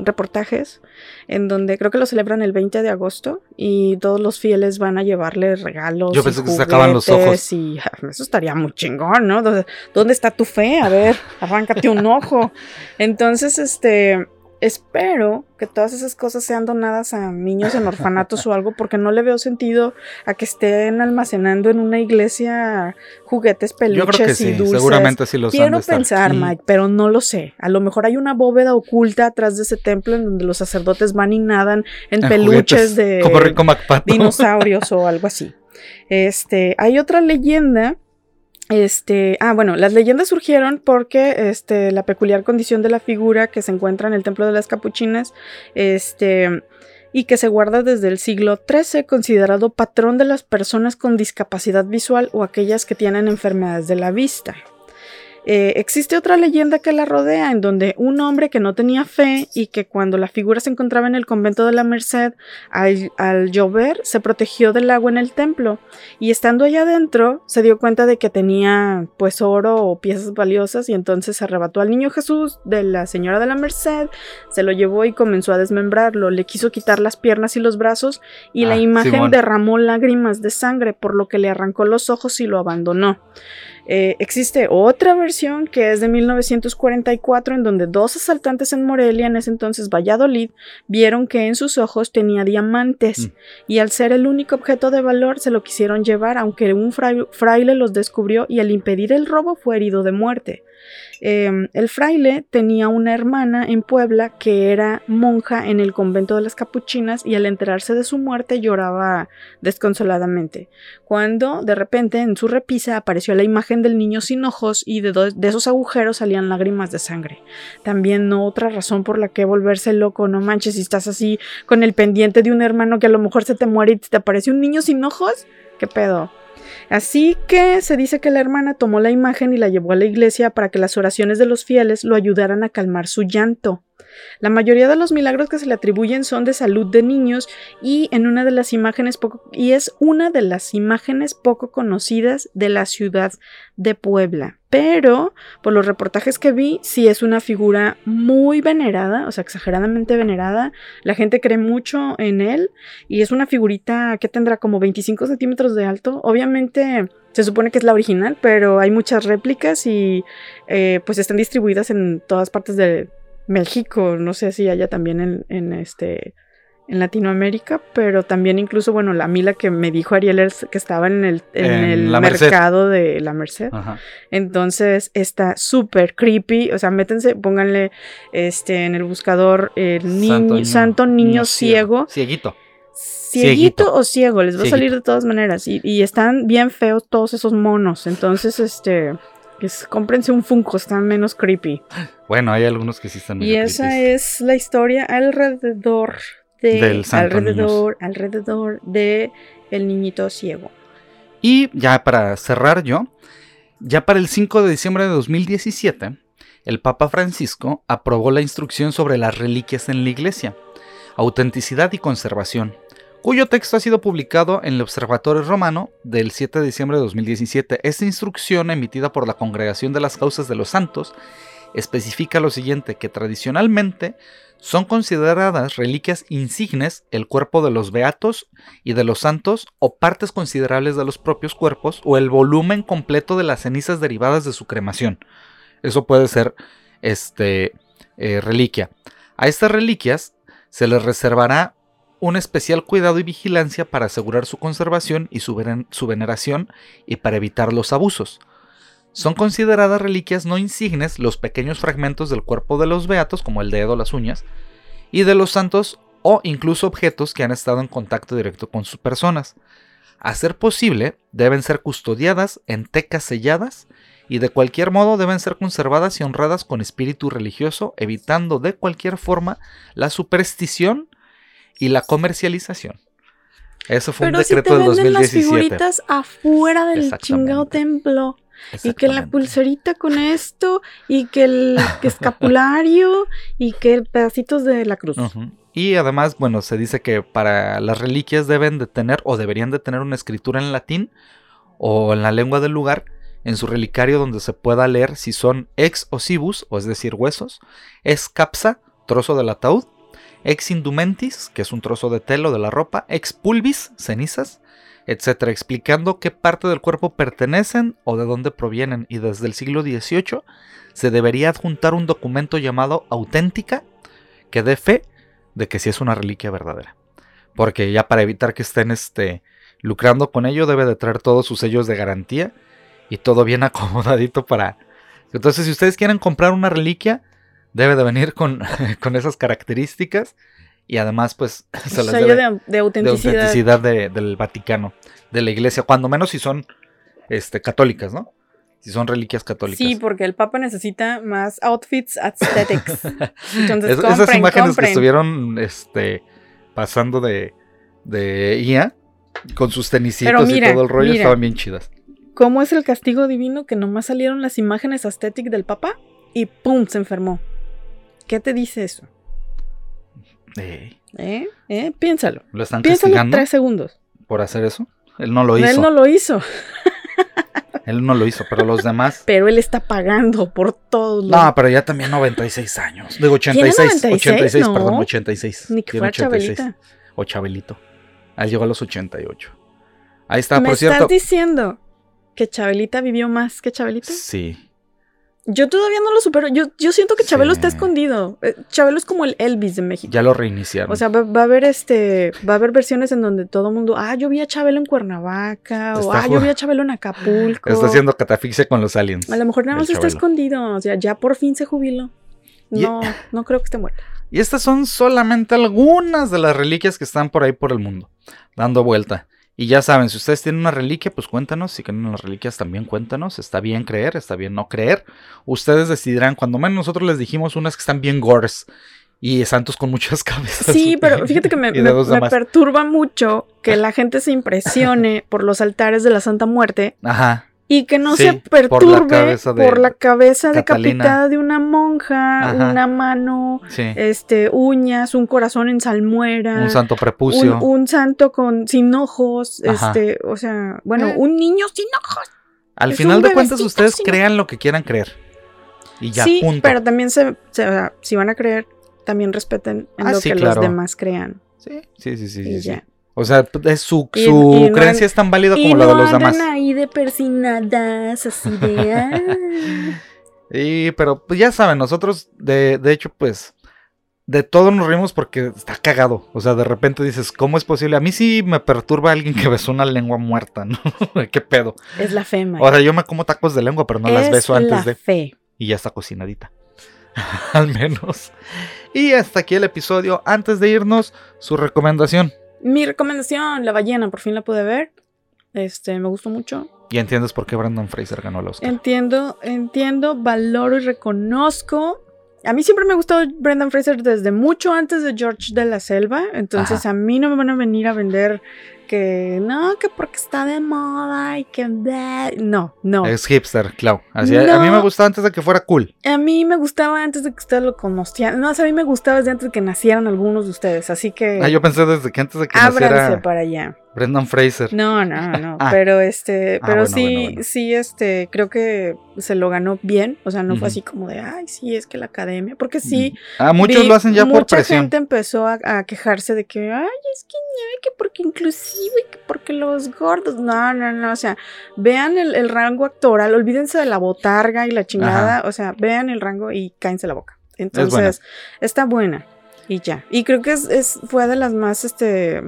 reportajes en donde creo que lo celebran el 20 de agosto y todos los fieles van a llevarle regalos. Yo pensé que se sacaban los ojos. Y eso estaría muy chingón, ¿no? ¿Dónde está tu fe? A ver, arráncate un ojo. <laughs> Entonces, este, espero que todas esas cosas sean donadas a niños en orfanatos o algo, porque no le veo sentido a que estén almacenando en una iglesia juguetes, peluches Yo creo que sí, y dulces. seguramente sí los Quiero han de estar. pensar. Mike, pero no lo sé. A lo mejor hay una bóveda oculta atrás de ese templo en donde los sacerdotes van y nadan en, En peluches juguetes, de Como Rico MacPato. dinosaurios o algo así. Este, hay otra leyenda. Este, ah, bueno, las leyendas surgieron porque este, la peculiar condición de la figura que se encuentra en el templo de las capuchinas, este, y que se guarda desde el siglo XIII, considerado patrón de las personas con discapacidad visual o aquellas que tienen enfermedades de la vista. Eh, existe otra leyenda que la rodea, en donde un hombre que no tenía fe y que cuando la figura se encontraba en el convento de la Merced, al, al llover se protegió del agua en el templo y estando allá adentro se dio cuenta de que tenía pues oro o piezas valiosas y entonces arrebató al niño Jesús de la señora de la Merced, se lo llevó y comenzó a desmembrarlo, le quiso quitar las piernas y los brazos y la Ah, imagen Simón. derramó lágrimas de sangre por lo que le arrancó los ojos y lo abandonó. Eh, existe otra versión que es de 1944 en donde dos asaltantes en Morelia, en ese entonces Valladolid, vieron que en sus ojos tenía diamantes Mm. y al ser el único objeto de valor se lo quisieron llevar aunque un frai- fraile los descubrió y al impedir el robo fue herido de muerte. Eh, el fraile tenía una hermana en Puebla que era monja en el convento de las capuchinas y al enterarse de su muerte lloraba desconsoladamente. Cuando de repente en su repisa apareció la imagen del niño sin ojos y de, de esos agujeros salían lágrimas de sangre. También no otra razón por la que volverse loco, no manches, si estás así con el pendiente de un hermano que a lo mejor se te muere y te aparece un niño sin ojos, ¿qué pedo? Así que se dice que la hermana tomó la imagen y la llevó a la iglesia para que las oraciones de los fieles lo ayudaran a calmar su llanto. La mayoría de los milagros que se le atribuyen son de salud de niños y en una de las imágenes poco y es una de las imágenes poco conocidas de la ciudad de Puebla. Pero por los reportajes que vi, sí es una figura muy venerada, o sea, exageradamente venerada. La gente cree mucho en él y es una figurita que tendrá como 25 centímetros de alto. Obviamente se supone que es la original, pero hay muchas réplicas y eh, pues están distribuidas en todas partes de México. No sé si haya también en, en este en Latinoamérica, pero también incluso, bueno, la Mila que me dijo Ariel es que estaba en el, en En el Merced. mercado de la Merced. Ajá. Entonces está súper creepy. O sea, métense, pónganle este en el buscador el niño, santo, niño, ciego. Cieguito. Cieguito Cieguito. o ciego, les va a salir de todas maneras. Y, y están bien feos todos esos monos. Entonces, este. Es, cómprense un Funko, están menos creepy. Bueno, hay algunos que sí están Y medio esa es la historia alrededor de. Del santo alrededor, alrededor de el niñito ciego. Y ya para cerrar yo, ya para el 5 de diciembre de 2017, el Papa Francisco aprobó la instrucción sobre las reliquias en la iglesia, autenticidad y conservación, cuyo texto ha sido publicado en el Observatorio Romano del 7 de diciembre de 2017. Esta instrucción, emitida por la Congregación de las Causas de los Santos, especifica lo siguiente, que tradicionalmente son consideradas reliquias insignes el cuerpo de los beatos y de los santos o partes considerables de los propios cuerpos o el volumen completo de las cenizas derivadas de su cremación. Eso puede ser este, eh, reliquia. A estas reliquias se les reservará un especial cuidado y vigilancia para asegurar su conservación y su, veneración y para evitar los abusos. Son consideradas reliquias no insignes los pequeños fragmentos del cuerpo de los beatos, como el dedo las uñas, y de los santos o incluso objetos que han estado en contacto directo con sus personas. A ser posible, deben ser custodiadas en tecas selladas y de cualquier modo deben ser conservadas y honradas con espíritu religioso, evitando de cualquier forma la superstición y la comercialización. Eso fue Pero un si te decreto del venden las 2017. figuritas afuera del chingado templo. Y que la pulserita con esto, y que el que escapulario, y que pedacitos de la cruz. Y además, bueno, se dice que para las reliquias deben de tener o deberían de tener una escritura en latín o en la lengua del lugar en su relicario donde se pueda leer si son ex osibus, o es decir, huesos, ex capsa, trozo del ataúd, ex indumentis, que es un trozo de telo de la ropa, ex pulvis, cenizas, etcétera, explicando qué parte del cuerpo pertenecen o de dónde provienen. Y desde el siglo XVIII se debería adjuntar un documento llamado auténtica que dé fe de que sí es una reliquia verdadera. Porque ya para evitar que estén este, lucrando con ello, debe de traer todos sus sellos de garantía y todo bien <laughs> acomodadito para... Entonces, si ustedes quieren comprar una reliquia, debe de venir con, <laughs> con esas características y además, pues, <laughs> se las Sello debe de, de de autenticidad. autenticidad de- del Vaticano, de la iglesia, cuando menos si son este, católicas, ¿no? Si son reliquias católicas. Sí, porque el Papa necesita más outfits aesthetics. <laughs> Entonces, Es- compren, esas imágenes compren. que estuvieron este, pasando de, de IA con sus tenisitos mira, y todo el rollo mira. estaban bien chidas. ¿Cómo es el castigo divino que nomás salieron las imágenes aesthetic del Papa y ¡pum! se enfermó? ¿Qué te dice eso? ¿Eh? ¿Eh? Piénsalo. ¿Lo están Piénsalo castigando tres segundos. por hacer eso? Él no lo hizo. Él no lo hizo, <laughs> Él no lo hizo, pero los demás. <laughs> pero él está pagando por todos los... No, pero ya también 96 años. Digo 86. 96? 86, No. perdón, 86. Ni que fuera 86. Chabelita. O Chabelito. Ahí llegó a los 88. Ahí está, ¿Me por estás cierto. diciendo que Chabelita vivió más que Chabelita? Sí. Yo todavía no lo supero. Yo, yo siento que Chabelo Sí. está escondido. Eh, Chabelo es como el Elvis de México. Ya lo reiniciaron. O sea, va, va a haber este, va a haber versiones en donde todo el mundo, ah, yo vi a Chabelo en Cuernavaca, o ah, yo vi a Chabelo en Acapulco. está haciendo catafixia con los aliens. A lo mejor nada más está escondido. O sea, ya por fin se jubiló. Y- No, no creo que esté muerto. Y estas son solamente algunas de las reliquias que están por ahí por el mundo, dando vuelta. Y ya saben, si ustedes tienen una reliquia, pues cuéntanos. Si tienen las reliquias, también cuéntanos. Está bien creer, está bien no creer. Ustedes decidirán. Cuando menos nosotros les dijimos unas que están bien gores y santos con muchas <laughs> cabezas. Sí, pero <laughs> fíjate que me, me- me perturba mucho que <laughs> la gente se impresione por los altares de la Santa Muerte Ajá. Y que no Sí, se por la perturbe por la cabeza Catalina. decapitada de una monja, Ajá. una mano, Sí. este, uñas, un corazón en salmuera. un santo prepucio. un, un santo con sin ojos, Ajá. este, o sea, bueno, Eh. un niño sin ojos. Al es final de cuentas, ustedes sin- crean lo que quieran creer. Y ya, sí, punto. pero también se, se- o sea, si van a creer, también respeten en Ah, lo sí, que claro. los demás crean. Sí, sí, sí, sí. y sí, sí. ya. O sea, es su, Y- su y creencia es tan válida como la no de los demás. ahí de persinadas, así de. <laughs> ah. Y, pero pues ya saben, nosotros, de, de hecho, pues, de todo nos rimos porque está cagado. O sea, de repente dices, ¿cómo es posible? A mí sí me perturba alguien que besó una lengua muerta, <laughs> ¿no? ¿Qué pedo? es la fe, Mike. O sea, yo me como tacos de lengua, pero no las Es beso antes la de. fe. Y ya está cocinadita. <laughs> Al menos. Y hasta aquí el episodio. Antes de irnos, su recomendación. Mi recomendación, La ballena, por fin la pude ver. Este, me gustó mucho. Y entiendes por qué Brandon Fraser ganó el Oscar. Entiendo, entiendo, valoro y reconozco. A mí siempre me gustó Brendan Fraser desde mucho antes de George de la Selva. Entonces Ajá. a mí no me van a venir a vender que no, que porque está de moda y que no, no. Es hipster, Clau. Así, a- A mí No. me gustaba antes de que fuera cool. A mí me gustaba antes de que ustedes lo conocieran. No, o sea, a mí me gustaba desde antes de que nacieran algunos de ustedes. Así que Ah, yo pensé desde que antes de que naciera para allá. Brendan Fraser. No, no, no. <laughs> Ah. Pero este, Ah, pero bueno, sí, bueno, bueno. sí, este, creo que se lo ganó bien. O sea, no fue así como de, ay, sí, es que la academia. Porque sí. Ah, muchos vi- lo hacen ya por mucha presión. gente empezó a, a quejarse de que, ay, es que no, que porque inclusive, que porque los gordos. No, no, no. O sea, vean el, el rango actoral, olvídense de la botarga y la chingada. O sea, vean el rango y cáense la boca. Entonces, está buena. Y ya. Y creo que es, es, fue de las más, este.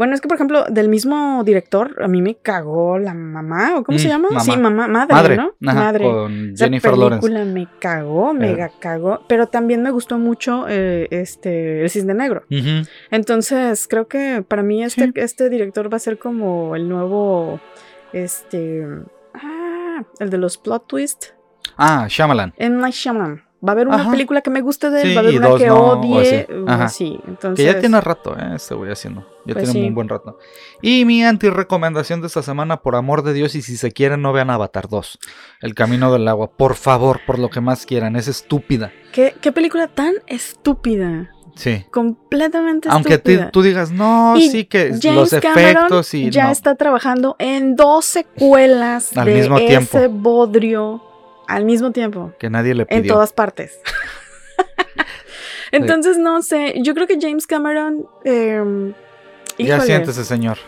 Bueno, es que por ejemplo, del mismo director, a mí me cagó la mamá, o cómo se Mm, llama? mamá. Sí, mamá, madre, Madre, ¿no? ajá, madre. con Esa Jennifer Lawrence. película me cagó, mega cagó. Pero también me gustó mucho eh, este El Cisne Negro. Entonces, creo que para mí este, Sí. este director va a ser como el nuevo. Este. Ah, el de los plot twist. Ah, Shyamalan. M. Night Shyamalan. Va a haber una Ajá. película que me guste de él, Sí, va a haber una que no, odie. así. uh, así. Entonces, Que ya tiene rato, ¿eh? Este voy haciendo. Ya Pues tiene sí. un buen rato. Y mi anti-recomendación de esta semana, por amor de Dios, y si se quieren, no vean Avatar 2. El camino del agua. Por favor, por lo que más quieran. Es estúpida. ¿qué, qué película tan estúpida. Sí. Completamente Aunque estúpida. tú digas, no, Y sí que James los Cameron efectos y ya no. está trabajando en dos secuelas Al de mismo tiempo. ese bodrio al mismo tiempo. Que nadie le En pidió. todas partes. <laughs> Entonces, no sé. Yo creo que James Cameron. eh, Ya siéntese, señor.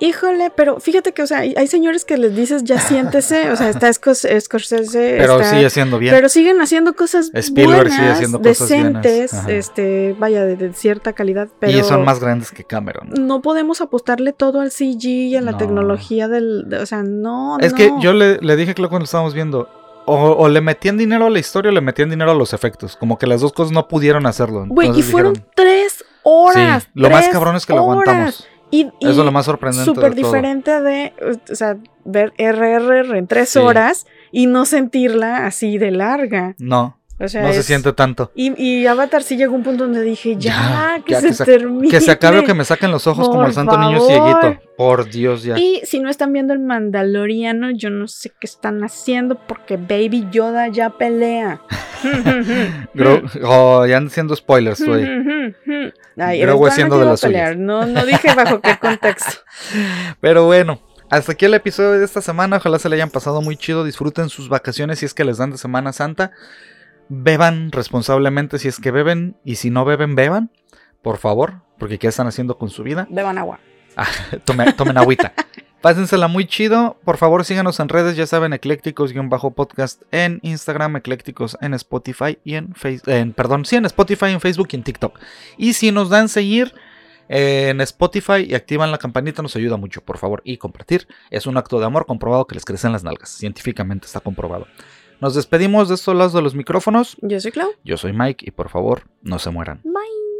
Híjole, pero fíjate que, o sea, hay, señores que les dices ya siéntese. O sea, está Scors- Scorsese. <laughs> Pero está- sigue siendo bien. Pero siguen haciendo cosas Spielberg sigue buenas, haciendo cosas decentes, este, vaya, de, de cierta calidad, pero Y son más grandes que Cameron. no podemos apostarle todo al CG y a la No. tecnología del, de- o sea, no, Es no. que yo le, le dije claro cuando lo estábamos viendo. O, o le metían dinero a la historia o le metían dinero a los efectos. Como que las dos cosas no pudieron hacerlo. Güey, y fueron dijeron, tres horas. Sí, lo más cabrón es que lo aguantamos. Y, y Eso es lo más sorprendente. súper diferente de, o sea, ver RRR en tres Sí. horas y no sentirla así de larga. No, O sea, no se siente tanto. Y, y Avatar sí llegó un punto donde dije, ya, Ya, que ya, se que se- termine. Que se acabe o que me saquen los ojos como el santo niño favor. cieguito. Por Dios, ya. Y si no están viendo el Mandaloriano, yo no sé qué están haciendo porque Baby Yoda ya pelea. <laughs> Oh, ya andan siendo spoilers, güey. Grogu haciendo de las pelear. No, no dije bajo qué contexto. <laughs> Pero bueno, hasta aquí el episodio de esta semana. Ojalá se le hayan pasado muy chido. Disfruten sus vacaciones si es que les dan de Semana Santa. Beban responsablemente si es que beben. Y si no beben, beban. Por favor. Porque ¿qué están haciendo con su vida? Beban agua. <laughs> Tome- tomen agüita. Pásensela muy chido. Por favor, síganos en redes. Ya saben, eclécticos-podcast en Instagram, eclécticos en Spotify y en Facebook. perdón, sí, en Spotify, en Facebook y en TikTok. Y si nos dan seguir en Spotify y activan la campanita, nos ayuda mucho, por favor. Y compartir. Es un acto de amor comprobado que les crecen las nalgas. Científicamente está comprobado. Nos despedimos de estos lados de los micrófonos. Yo soy Clau. Yo soy Mike y por favor, no se mueran. Bye.